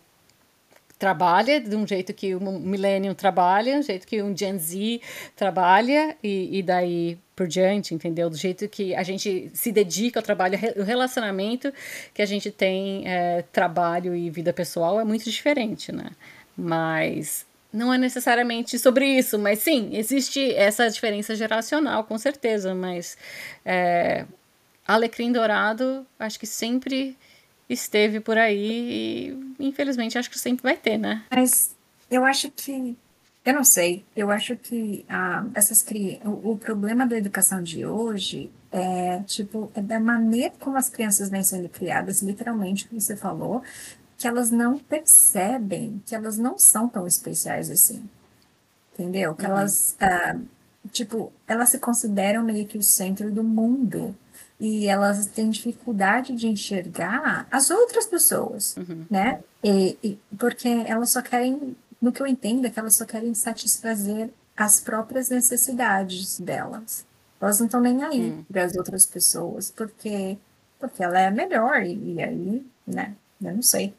trabalha, de um jeito que um millennium trabalha, do jeito que um Gen Z trabalha e, e daí por diante, entendeu? Do jeito que a gente se dedica ao trabalho, o relacionamento que a gente tem, é, trabalho e vida pessoal é muito diferente, né? Mas não é necessariamente sobre isso, mas sim, existe essa diferença geracional, com certeza, mas é, Alecrim Dourado, acho que sempre esteve por aí e infelizmente acho que sempre vai ter, né? Mas eu acho que eu não sei, eu acho que ah, essas cri... o, o, problema da educação de hoje é tipo é da maneira como as crianças vêm sendo criadas, literalmente, como você falou, que elas não percebem que elas não são tão especiais assim, entendeu? Que uhum. elas ah, tipo elas se consideram meio que o centro do mundo e elas têm dificuldade de enxergar as outras pessoas, uhum. né? E, e, porque elas só querem, no que eu entendo, é que elas só querem satisfazer as próprias necessidades delas. Elas não estão nem aí uhum. para as outras pessoas, porque porque ela é melhor e, e aí, né? Eu não sei.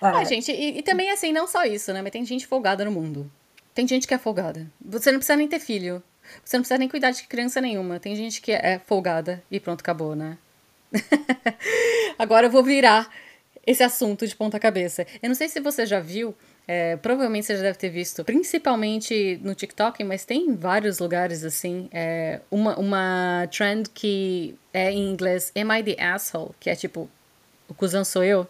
Ah, ah gente, e, e também assim, não só isso, né? Mas tem gente folgada no mundo. Tem gente que é folgada. Você não precisa nem ter filho. Você não precisa nem cuidar de criança nenhuma. Tem gente que é folgada e pronto, acabou, né? Agora eu vou virar esse assunto de ponta cabeça. Eu não sei se você já viu, é, provavelmente você já deve ter visto, principalmente no TikTok, mas tem em vários lugares assim, é, uma, uma trend que é em inglês Am I the Asshole? Que é tipo, o cuzão sou eu.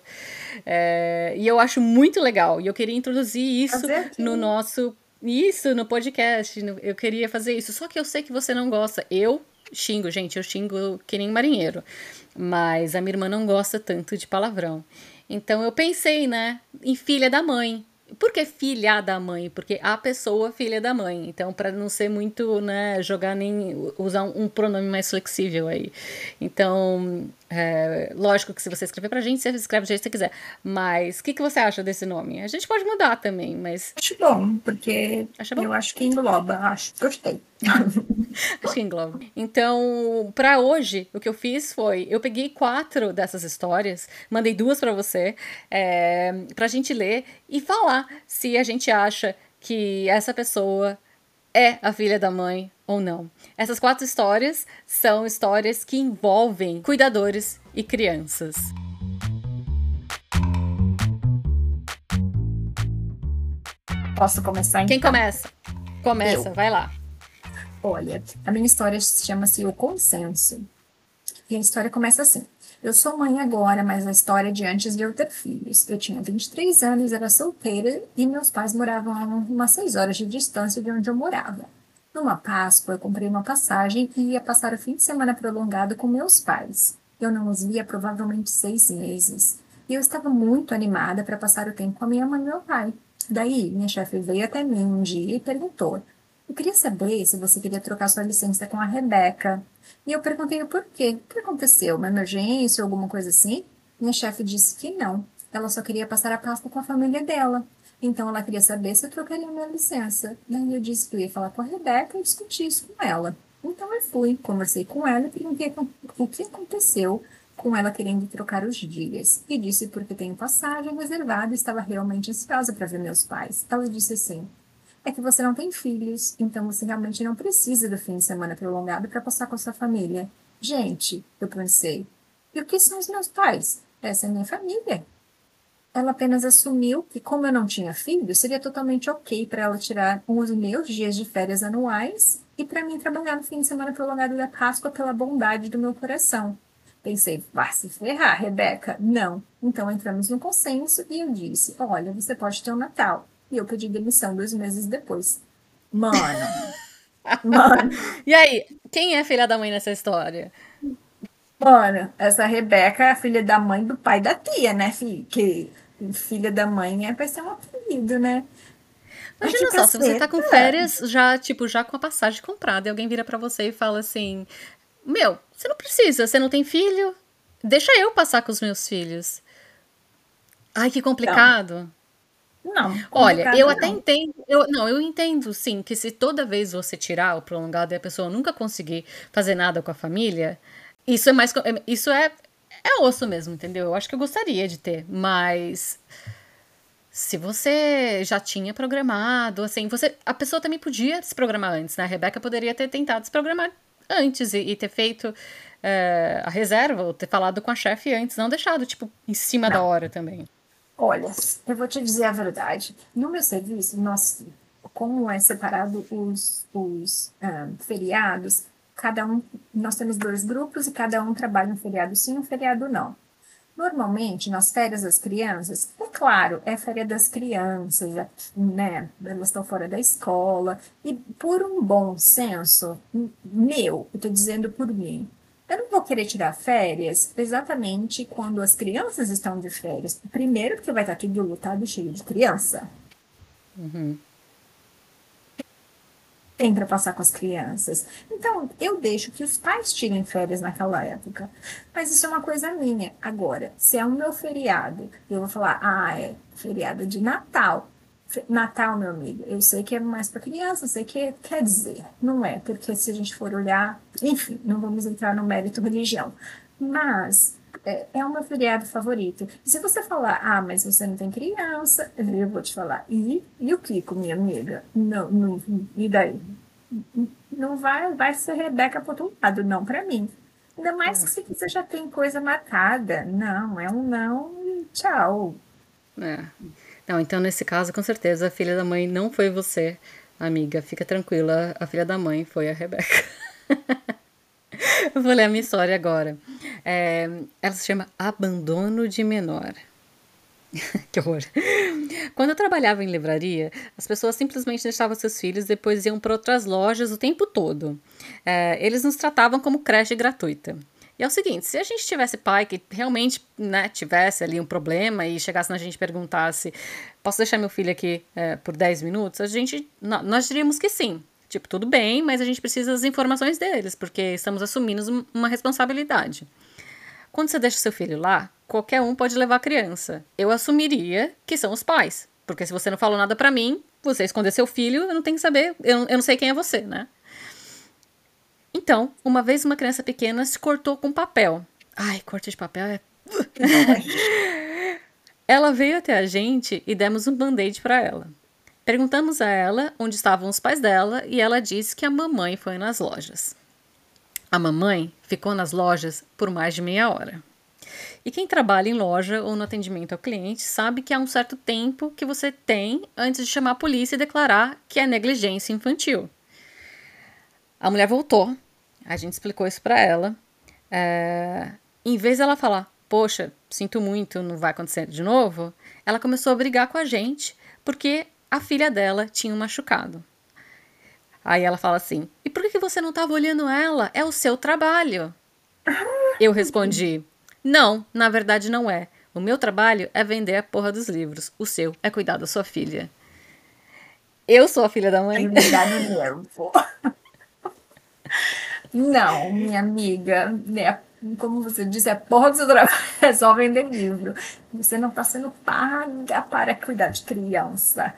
É, e eu acho muito legal. E eu queria introduzir isso no nosso isso, no podcast. No, eu queria fazer isso. Só que eu sei que você não gosta. Eu xingo, gente, eu xingo que nem marinheiro. Mas a minha irmã não gosta tanto de palavrão. Então eu pensei, né, em filha da mãe. Por que filha da mãe? Porque a pessoa filha da mãe. Então, para não ser muito, né, jogar nem usar um pronome mais flexível aí. Então, é, lógico que se você escrever pra gente, você escreve do jeito que você quiser. Mas o que, que você acha desse nome? A gente pode mudar também, mas. Acho bom, porque bom? eu acho que engloba. Acho, gostei. acho que engloba. Então, para hoje, o que eu fiz foi: eu peguei quatro dessas histórias, mandei duas para você, é, pra gente ler e falar se a gente acha que essa pessoa é a filha da mãe ou não. Essas quatro histórias são histórias que envolvem cuidadores e crianças. Posso começar então? Quem começa? Começa, Eu. vai lá. Olha, a minha história chama-se O Consenso. E a história começa assim. Eu sou mãe agora, mas a história é de antes de eu ter filhos. Eu tinha 23 anos, era solteira e meus pais moravam a umas 6 horas de distância de onde eu morava. Numa Páscoa, eu comprei uma passagem e ia passar o fim de semana prolongado com meus pais. Eu não os via provavelmente seis meses. E eu estava muito animada para passar o tempo com a minha mãe e meu pai. Daí, minha chefe veio até mim um dia e perguntou: Eu queria saber se você queria trocar sua licença com a Rebeca. E eu perguntei o porquê. O que aconteceu? Uma emergência ou alguma coisa assim? Minha chefe disse que não. Ela só queria passar a Páscoa com a família dela. Então ela queria saber se eu trocaria minha licença. Daí eu disse que eu ia falar com a Rebeca e discutir isso com ela. Então eu fui, conversei com ela e perguntei o que aconteceu com ela querendo trocar os dias. E disse porque tenho passagem reservada e estava realmente ansiosa para ver meus pais. Ela disse assim: é que você não tem filhos, então você realmente não precisa do fim de semana prolongado para passar com a sua família. Gente, eu pensei, e o que são os meus pais? Essa é a minha família. Ela apenas assumiu que, como eu não tinha filho, seria totalmente ok para ela tirar os meus dias de férias anuais e para mim trabalhar no fim de semana prolongado da Páscoa pela bondade do meu coração. Pensei, vai se ferrar, Rebeca. Não. Então entramos no consenso e eu disse: olha, você pode ter o um Natal e eu pedi demissão dois meses depois. Mano. mano. E aí, quem é filha da mãe nessa história? Mano, essa Rebeca é a filha da mãe do pai da tia, né, filho? Que filha da mãe é vai ser um apelido, né? Imagina só, se você tá com férias, já, tipo, já com a passagem comprada, e alguém vira para você e fala assim: Meu, você não precisa, você não tem filho? Deixa eu passar com os meus filhos. Ai, que complicado. Não. Não. Olha, eu não. até entendo. Eu, não, eu entendo sim que se toda vez você tirar o prolongado e a pessoa nunca conseguir fazer nada com a família, isso é mais. Isso é, é osso mesmo, entendeu? Eu acho que eu gostaria de ter, mas. Se você já tinha programado, assim, você. A pessoa também podia se programar antes, né? A Rebeca poderia ter tentado se programar antes e, e ter feito é, a reserva, ou ter falado com a chefe antes, não deixado, tipo, em cima não. da hora também. Olha, eu vou te dizer a verdade. No meu serviço, nós, como é separado os, os um, ah, feriados, cada um, nós temos dois grupos e cada um trabalha um feriado sim, um feriado não. Normalmente, nas férias das crianças, é claro, é férias das crianças, né? Elas estão fora da escola. E por um bom senso, meu, eu estou dizendo por mim, eu não vou querer tirar férias exatamente quando as crianças estão de férias. Primeiro, porque vai estar tudo lotado cheio de criança. Uhum. Tem para passar com as crianças. Então, eu deixo que os pais tirem férias naquela época. Mas isso é uma coisa minha. Agora, se é o meu feriado, eu vou falar, ah, é feriado de Natal. Natal, meu amigo, eu sei que é mais para criança, eu sei que é, quer dizer, não é, porque se a gente for olhar, enfim, não vamos entrar no mérito religião, mas é, é o meu feriado favorito. E se você falar, ah, mas você não tem criança, eu vou te falar, e, e o Kiko, minha amiga? Não, não, e daí? Não vai, vai ser Rebeca para outro lado, não para mim. Ainda mais que se você já tem coisa matada. Não, é um não tchau. É. Não, então nesse caso, com certeza, a filha da mãe não foi você, amiga. Fica tranquila, a filha da mãe foi a Rebeca. eu vou ler a minha história agora. É, ela se chama Abandono de Menor. que horror. Quando eu trabalhava em livraria, as pessoas simplesmente deixavam seus filhos e depois iam para outras lojas o tempo todo. É, eles nos tratavam como creche gratuita. E é o seguinte, se a gente tivesse pai que realmente né, tivesse ali um problema e chegasse na gente e perguntasse, posso deixar meu filho aqui é, por 10 minutos? A gente, nós diríamos que sim. Tipo, tudo bem, mas a gente precisa das informações deles, porque estamos assumindo uma responsabilidade. Quando você deixa seu filho lá, qualquer um pode levar a criança. Eu assumiria que são os pais, porque se você não falou nada para mim, você esconder seu filho, eu não tenho que saber, eu, eu não sei quem é você, né? Então, uma vez uma criança pequena se cortou com papel. Ai, corte de papel é. ela veio até a gente e demos um band-aid para ela. Perguntamos a ela onde estavam os pais dela e ela disse que a mamãe foi nas lojas. A mamãe ficou nas lojas por mais de meia hora. E quem trabalha em loja ou no atendimento ao cliente sabe que há um certo tempo que você tem antes de chamar a polícia e declarar que é negligência infantil. A mulher voltou, a gente explicou isso para ela. É, em vez dela falar, poxa, sinto muito, não vai acontecer de novo, ela começou a brigar com a gente porque a filha dela tinha um machucado. Aí ela fala assim: e por que você não estava olhando ela? É o seu trabalho. Eu respondi: não, na verdade não é. O meu trabalho é vender a porra dos livros. O seu é cuidar da sua filha. Eu sou a filha da mãe. Não, minha amiga, né? Como você disse, é porra do seu trabalho, é só vender livro. Você não está sendo paga para cuidar de criança.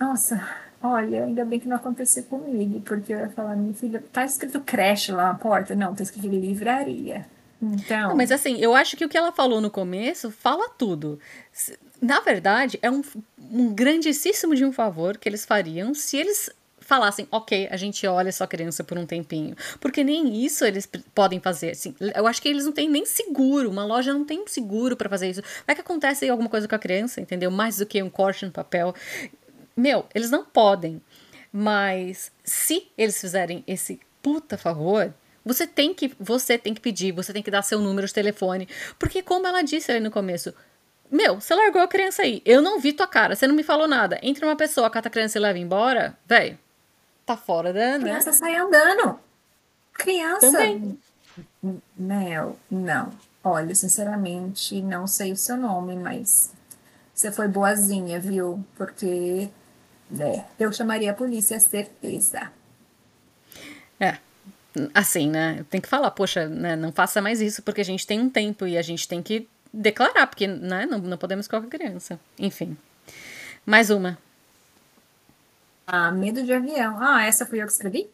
Nossa, olha, ainda bem que não aconteceu comigo, porque eu ia falar, minha filha, tá escrito creche lá na porta? Não, tá escrito livraria. Então. Não, mas assim, eu acho que o que ela falou no começo fala tudo. Na verdade, é um, um grandíssimo de um favor que eles fariam se eles falassem, ok, a gente olha sua criança por um tempinho. Porque nem isso eles podem fazer. Assim, eu acho que eles não têm nem seguro. Uma loja não tem seguro para fazer isso. Vai que acontece alguma coisa com a criança, entendeu? Mais do que um corte no papel. Meu, eles não podem. Mas se eles fizerem esse puta favor, você tem que você tem que pedir, você tem que dar seu número de telefone, porque como ela disse ali no começo, meu, você largou a criança aí, eu não vi tua cara, você não me falou nada. Entra uma pessoa, cata a criança e leva embora, velho. Tá fora da, né? Criança sai andando. Criança. Também. Mel, não. Olha, sinceramente, não sei o seu nome, mas você foi boazinha, viu? Porque é, eu chamaria a polícia, certeza. É, assim, né? Tem que falar, poxa, né, não faça mais isso porque a gente tem um tempo e a gente tem que declarar, porque né, não, não podemos colocar criança. Enfim. Mais uma. Ah, medo de avião. Ah, essa fui eu que escrevi?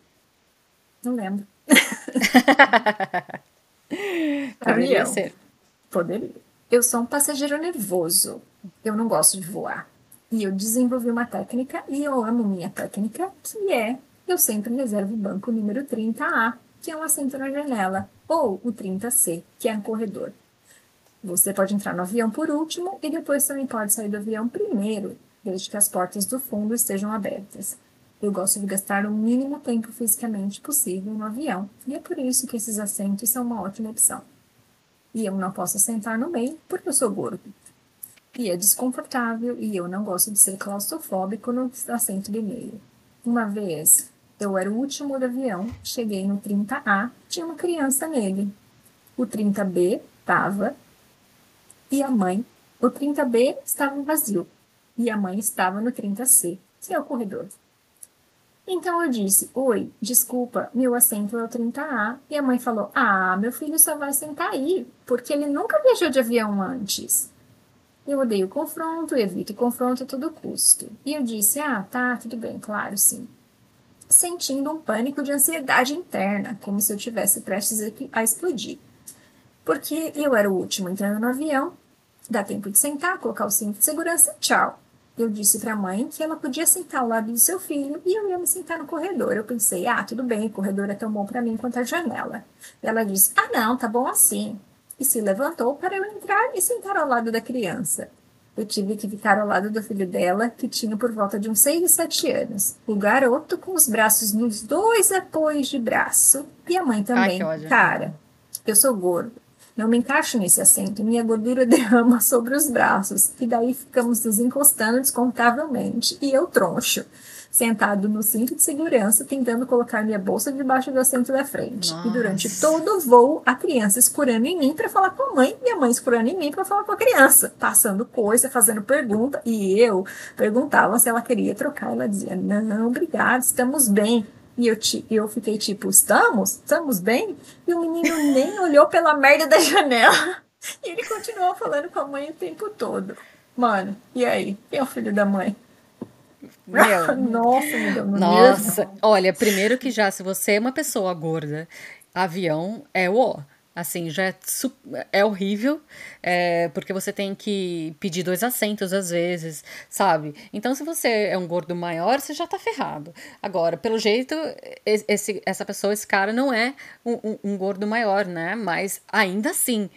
Não lembro. Poderia ser. Poderia. Eu sou um passageiro nervoso. Eu não gosto de voar. E eu desenvolvi uma técnica, e eu amo minha técnica, que é eu sempre reservo o banco número 30A, que é um assento na janela, ou o 30C, que é um corredor. Você pode entrar no avião por último e depois também pode sair do avião primeiro, desde que as portas do fundo estejam abertas. Eu gosto de gastar o mínimo tempo fisicamente possível no avião, e é por isso que esses assentos são uma ótima opção. E eu não posso sentar no meio porque eu sou gordo. E é desconfortável e eu não gosto de ser claustrofóbico no assento de meio. Uma vez, eu era o último do avião, cheguei no 30A, tinha uma criança nele. O 30B estava e a mãe. O 30B estava vazio e a mãe estava no 30C, que é o corredor. Então eu disse: Oi, desculpa, meu assento é o 30A. E a mãe falou: Ah, meu filho só vai sentar aí, porque ele nunca viajou de avião antes. Eu odeio confronto, evito confronto a todo custo. E eu disse: Ah, tá, tudo bem, claro, sim sentindo um pânico de ansiedade interna, como se eu tivesse prestes a explodir. Porque eu era o último entrando no avião, dá tempo de sentar, colocar o cinto de segurança, tchau. Eu disse para a mãe que ela podia sentar ao lado do seu filho e eu ia me sentar no corredor. Eu pensei, ah, tudo bem, o corredor é tão bom para mim quanto a janela. Ela disse, ah, não, tá bom assim. E se levantou para eu entrar e sentar ao lado da criança. Eu tive que ficar ao lado do filho dela, que tinha por volta de uns 6 e 7 anos. O garoto com os braços nos dois apoios de braço. E a mãe também. Ai, Cara, eu sou gordo. Não me encaixo nesse assento. Minha gordura derrama sobre os braços. E daí ficamos nos encostando descontavelmente. E eu troncho sentado no cinto de segurança, tentando colocar minha bolsa debaixo do assento da frente. Nossa. E durante todo o voo, a criança escurando em mim para falar com a mãe e a mãe escurando em mim para falar com a criança, passando coisa, fazendo pergunta, e eu perguntava se ela queria trocar. Ela dizia: "Não, obrigada, estamos bem". E eu, eu fiquei tipo, estamos? Estamos bem? E o menino nem olhou pela merda da janela. E ele continuou falando com a mãe o tempo todo. Mano, e aí? Quem é o filho da mãe? Meu, nossa, me deu Nossa, olha, primeiro que já, se você é uma pessoa gorda, avião é o Assim, já é, é horrível, é, porque você tem que pedir dois assentos às vezes, sabe? Então, se você é um gordo maior, você já tá ferrado. Agora, pelo jeito, esse, essa pessoa, esse cara, não é um, um, um gordo maior, né? Mas ainda assim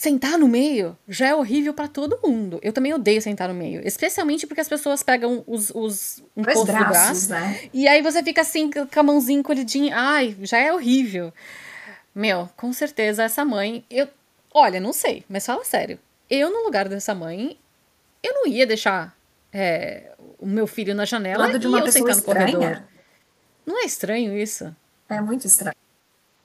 sentar no meio já é horrível para todo mundo. Eu também odeio sentar no meio. Especialmente porque as pessoas pegam os, os um do braços, braço. né? E aí você fica assim, com a mãozinha encolhidinha. Ai, já é horrível. Meu, com certeza essa mãe. Eu, olha, não sei, mas fala sério. Eu, no lugar dessa mãe, eu não ia deixar é, o meu filho na janela lado de e uma eu pessoa sentar no corredor. Não é estranho isso? É muito estranho.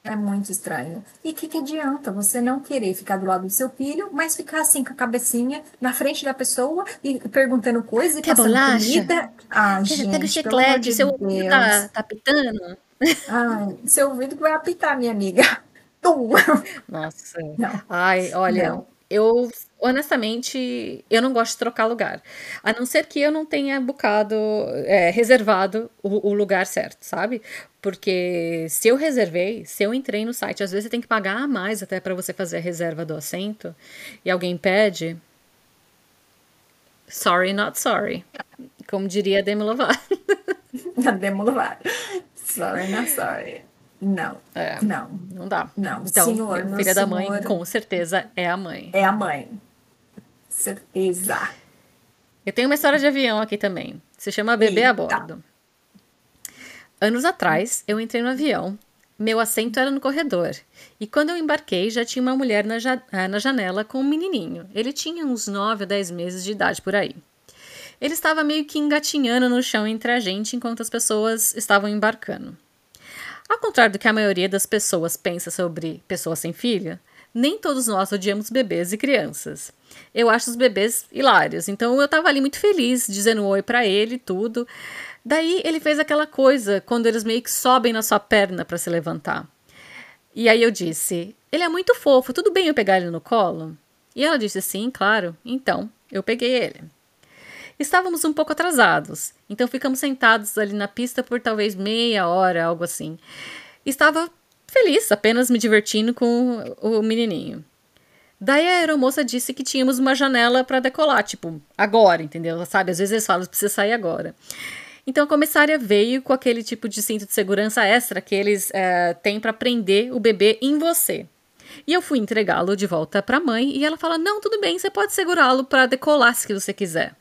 É muito estranho. E o que, que adianta você não querer ficar do lado do seu filho, mas ficar assim com a cabecinha na frente da pessoa e perguntando coisa e Quer passando bolacha? comida? Ah, gente, Pega o chiclete, seu Deus. tá, tá pitando. Ai, seu ouvido que vai apitar, minha amiga. Tum. Nossa. Não. Ai, olha, Não. eu honestamente eu não gosto de trocar lugar. A não ser que eu não tenha bucado, é, reservado o, o lugar certo, sabe? Porque se eu reservei, se eu entrei no site, às vezes você tem que pagar a mais até para você fazer a reserva do assento e alguém pede. Sorry, not sorry. Como diria a Demi Lovato. Demo Lovato. Sorry, not sorry. Não. É. Não. Não dá. Não, Então, senhor, filha da mãe, com certeza é a mãe. É a mãe. Certeza. Eu tenho uma história de avião aqui também. Se chama Bebê a Eita. Bordo. Anos atrás, eu entrei no avião. Meu assento era no corredor. E quando eu embarquei, já tinha uma mulher na, ja- ah, na janela com um menininho. Ele tinha uns 9 a 10 meses de idade por aí. Ele estava meio que engatinhando no chão entre a gente enquanto as pessoas estavam embarcando. Ao contrário do que a maioria das pessoas pensa sobre pessoas sem filho, nem todos nós odiamos bebês e crianças. Eu acho os bebês hilários, então eu tava ali muito feliz, dizendo oi pra ele e tudo. Daí ele fez aquela coisa quando eles meio que sobem na sua perna pra se levantar. E aí eu disse: Ele é muito fofo, tudo bem eu pegar ele no colo? E ela disse: Sim, claro. Então eu peguei ele. Estávamos um pouco atrasados, então ficamos sentados ali na pista por talvez meia hora, algo assim. Estava feliz, apenas me divertindo com o menininho. Daí a aeromoça disse que tínhamos uma janela para decolar, tipo, agora, entendeu? Sabe? Às vezes eles falam, precisa sair agora. Então a comissária veio com aquele tipo de cinto de segurança extra que eles eh, têm para prender o bebê em você. E eu fui entregá-lo de volta para a mãe e ela fala: Não, tudo bem, você pode segurá-lo para decolar se você quiser.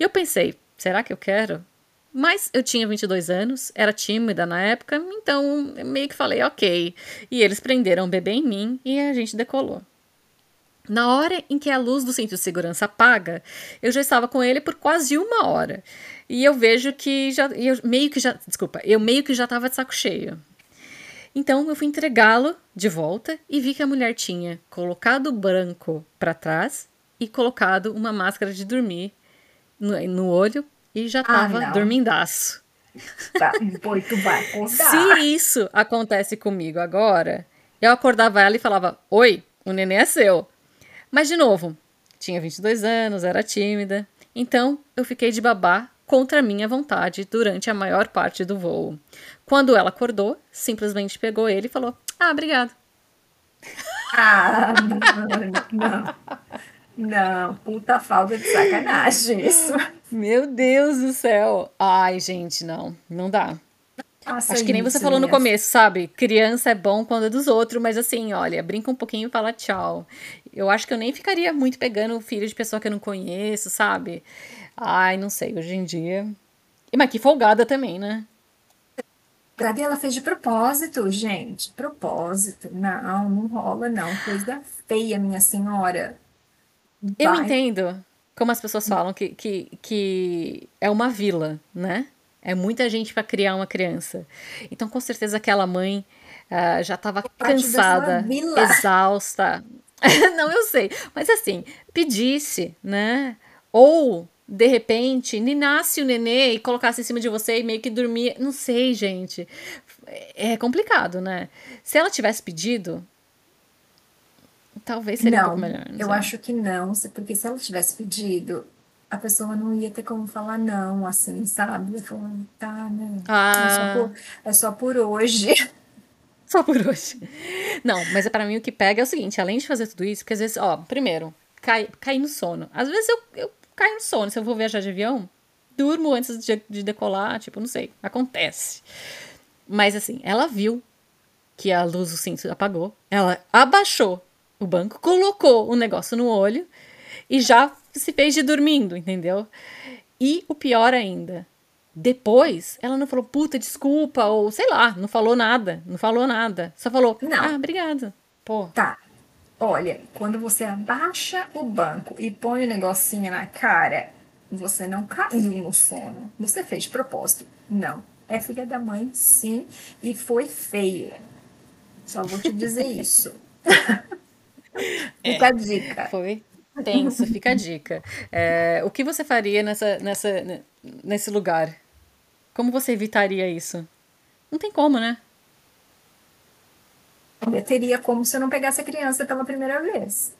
E eu pensei, será que eu quero? Mas eu tinha 22 anos, era tímida na época, então meio que falei, ok. E eles prenderam o bebê em mim e a gente decolou. Na hora em que a luz do cinto de segurança apaga, eu já estava com ele por quase uma hora. E eu vejo que já. Eu meio que já. Desculpa, eu meio que já estava de saco cheio. Então eu fui entregá-lo de volta e vi que a mulher tinha colocado o branco para trás e colocado uma máscara de dormir no, no olho e já tava não. dormindaço. Tá, Pô, tu vai acordar. Se isso acontece comigo agora, eu acordava ela e falava: Oi, o neném é seu. Mas, de novo, tinha 22 anos, era tímida. Então, eu fiquei de babá contra a minha vontade durante a maior parte do voo. Quando ela acordou, simplesmente pegou ele e falou: Ah, obrigado. Ah, não, não. Não, puta falta de sacanagem isso. Meu Deus do céu. Ai, gente, não. Não dá. Faça Acho que nem você falou no começo, sabe? Criança é bom quando é dos outros, mas assim, olha, brinca um pouquinho e fala tchau. Eu acho que eu nem ficaria muito pegando o filho de pessoa que eu não conheço, sabe? Ai, não sei, hoje em dia. E, Mas que folgada também, né? Gabi, ela fez de propósito, gente. Propósito. Não, não rola, não. Coisa feia, minha senhora. Eu Vai. entendo como as pessoas falam que, que, que é uma vila, né? É muita gente para criar uma criança. Então, com certeza, aquela mãe ah, já estava cansada, exausta. Não, eu sei. Mas assim, pedisse, né? Ou, de repente, nem nasce o nenê e colocasse em cima de você e meio que dormia. Não sei, gente. É complicado, né? Se ela tivesse pedido, talvez seria um Não, pouco melhor. não eu sei. acho que não, porque se ela tivesse pedido, a pessoa não ia ter como falar não, assim, sabe? Falar, tá, né? É Ah. só por, é só por hoje. Só por hoje. Não, mas para mim o que pega é o seguinte, além de fazer tudo isso, porque às vezes, ó, primeiro, cai, cair no sono. Às vezes eu, eu caio no sono, se eu vou viajar de avião, durmo antes de, de decolar, tipo, não sei, acontece. Mas assim, ela viu que a luz do cinto apagou, ela abaixou o banco, colocou o negócio no olho e já se fez de dormindo, entendeu? E o pior ainda, depois ela não falou puta, desculpa, ou sei lá, não falou nada, não falou nada. Só falou, Não. ah, obrigada. Pô, Tá. Olha, quando você abaixa o banco e põe o negocinho na cara, você não caiu no sono. Você fez de propósito. Não. É filha da mãe, sim. E foi feio. Só vou te dizer isso. Fica a dica. foi tenso, fica a dica. É, o que você faria nessa, nessa, ne- nesse lugar? Como você evitaria isso? Não tem como, né? Olha, teria como se eu não pegasse a criança pela primeira vez.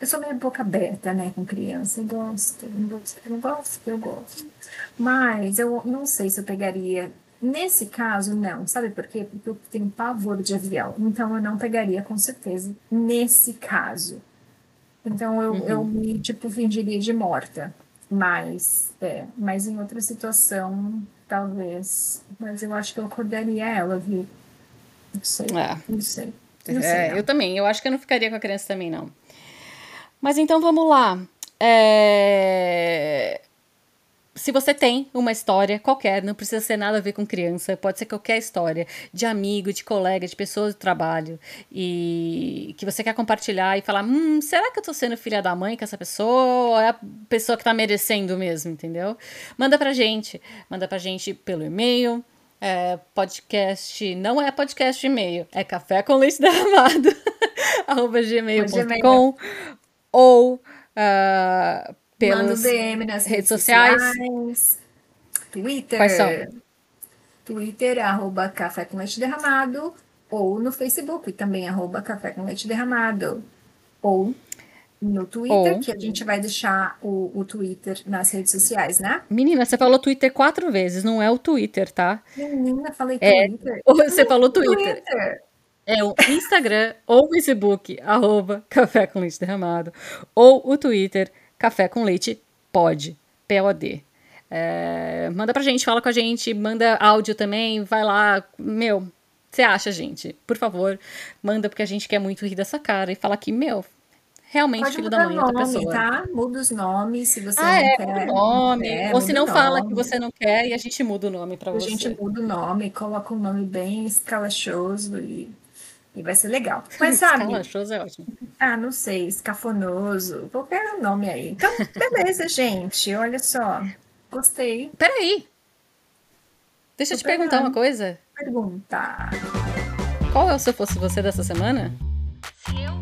Eu sou meio boca aberta, né, com criança. Eu gosto, eu gosto, eu gosto, eu gosto. Mas eu não sei se eu pegaria. Nesse caso, não. Sabe por quê? Porque eu tenho pavor de avião. Então eu não pegaria, com certeza, nesse caso. Então eu, eu me, tipo, fingiria de morta. Mas, é, mas em outra situação, talvez. Mas eu acho que eu acordaria ela, viu? Não sei. É. Não sei. Não sei, É, não. eu também. Eu acho que eu não ficaria com a criança também, não. Mas então vamos lá. É, Se você tem uma história qualquer, não precisa ser nada a ver com criança, pode ser qualquer história, de amigo, de colega, de pessoa do trabalho, e que você quer compartilhar e falar: hum, será que eu tô sendo filha da mãe com essa pessoa? Ou é a pessoa que tá merecendo mesmo, entendeu? Manda pra gente. Manda pra gente pelo e-mail. É, podcast, não é podcast e-mail, é café com leite derramado, arroba gmail.com ou ah, Um DM nas redes redes sociais. sociais. Twitter. Quais são? Twitter, arroba Café com Leite Derramado. Ou no Facebook, também, arroba Café com Leite Derramado. Ou no Twitter, Ou- que a gente vai deixar o, o Twitter nas redes sociais, né? Menina, você falou Twitter quatro vezes, não é o Twitter, tá? Menina, falei É, Twitter. você falou Twitter. Twitter. É o Instagram ou o Facebook, arroba Café com Leite Derramado. Ou o Twitter, Café com Leite Pod, P-O-D. É, manda pra gente, fala com a gente, manda áudio também, vai lá. Meu, você acha, gente? Por favor, manda, porque a gente quer muito rir dessa cara e falar que, meu, realmente Pode filho da mãe é nome, pessoa. tá? Muda os nomes se você Ah, não é, quer. muda o nome. É, Ou se não fala que você não quer e a gente muda o nome pra A você. gente muda o nome, coloca um nome bem escalachoso e, e vai ser legal. Mas sabe, Escalachoso é ótimo. ah, não sei, escafonoso, qualquer nome aí. Então, beleza, gente, olha só. Gostei. Peraí. Deixa eu te perguntar uma coisa. Pergunta. Qual é o Se Eu Fosse Você dessa semana? Se eu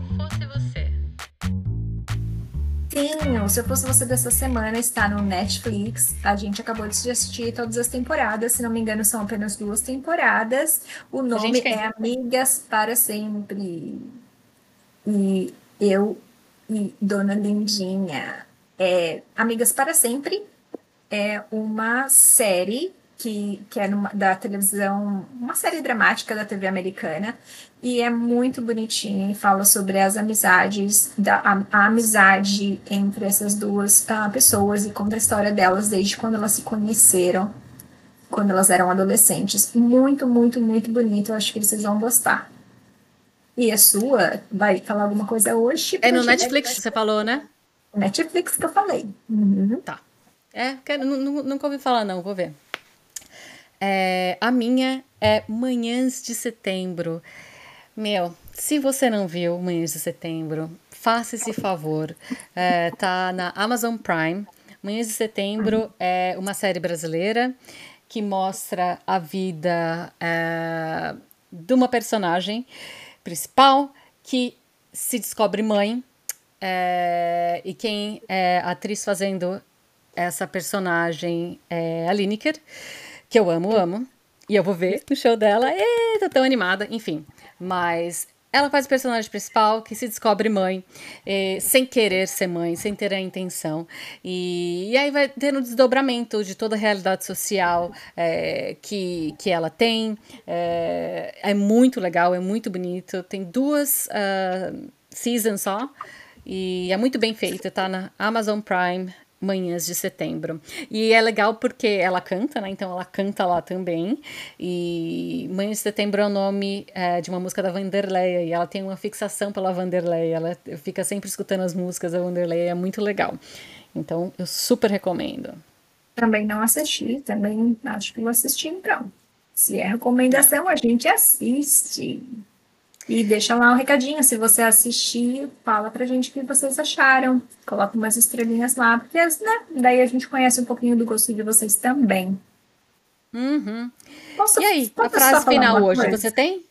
Sim, o Se Eu Fosse Você dessa semana está no Netflix. A gente acabou de assistir todas as temporadas. Se não me engano, são apenas duas temporadas. O nome gente quer. é Amigas para Sempre. E eu e Dona Lindinha. É, Amigas para Sempre é uma série que, que é numa- da televisão, uma série dramática da TV americana, e é muito bonitinha e fala sobre as amizades, da, a, a amizade entre essas duas ah, pessoas e conta a história delas desde quando elas se conheceram, quando elas eram adolescentes. Muito, muito, muito bonito. Eu acho que vocês vão gostar. E a sua vai falar alguma coisa hoje? É no Netflix, você falou, né? Netflix que eu falei. Uhum. Tá. É, quero, nu- nu- nunca ouvi falar, não, vou ver. É, a minha é Manhãs de Setembro. Meu, se você não viu Manhãs de Setembro, faça esse favor. É, tá na Amazon Prime. Manhãs de Setembro é uma série brasileira que mostra a vida é, de uma personagem principal que se descobre mãe. é, e quem é a atriz fazendo essa personagem é a Lineker, que eu amo, amo. E eu vou ver no show dela. E tô tão animada, enfim. Mas ela faz o personagem principal que se descobre mãe, eh, sem querer ser mãe, sem ter a intenção. E, e aí vai tendo um desdobramento de toda a realidade social eh, que, que ela tem. Eh, é muito legal, é muito bonito. Tem duas ah, seasons só. E é muito bem feito, tá na Amazon Prime. Manhãs de Setembro. E é legal porque ela canta, né? Então ela canta lá também. E Manhãs de Setembro é o nome é, de uma música da Vanderleia. E ela tem uma fixação pela Vanderleia. Ela fica sempre escutando as músicas da Vanderleia. É muito legal. Então eu super recomendo. Também não assisti, também acho que vou assistir então. Se é recomendação, a gente assiste. E deixa lá um recadinho. Se você assistir, fala pra gente o que vocês acharam. Coloca umas estrelinhas lá, porque né, daí a gente conhece um pouquinho do gosto de vocês também. Uhum. Posso, E aí, a frase final hoje, coisa? você tem?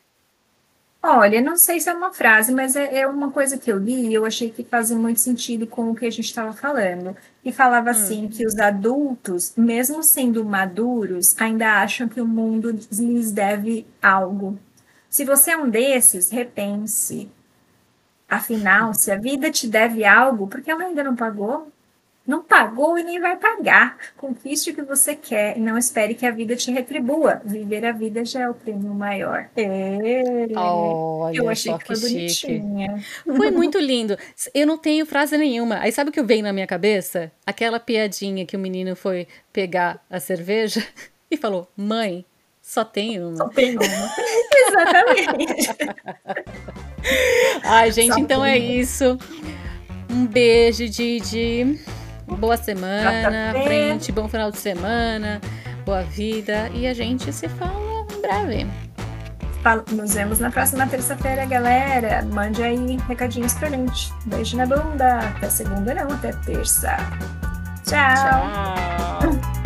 Olha, não sei se é uma frase, mas é, é uma coisa que eu li e eu achei que fazia muito sentido com o que a gente estava falando. E falava assim que os adultos, mesmo sendo maduros, ainda acham que o mundo lhes deve algo. Se você é um desses, repense. Afinal, se a vida te deve algo, por que ela ainda não pagou? Não pagou e nem vai pagar. Conquiste o que você quer e não espere que a vida te retribua. Viver a vida já é o prêmio maior. É. Olha eu achei que que foi chique. bonitinha. Foi muito lindo. Eu não tenho frase nenhuma. Aí sabe o que veio na minha cabeça? Aquela piadinha que o menino foi pegar a cerveja e falou: Mãe, só tem Só uma. tem uma. Exatamente. Ai, gente, Só então é tem isso. Um beijo, Didi. Boa semana, frente, bom final de semana, boa vida. E a gente se fala em breve. Nos vemos na próxima terça-feira, galera. Mande aí recadinhos pra gente. Beijo na bunda. Até segunda, não, até terça. Tchau. Tchau.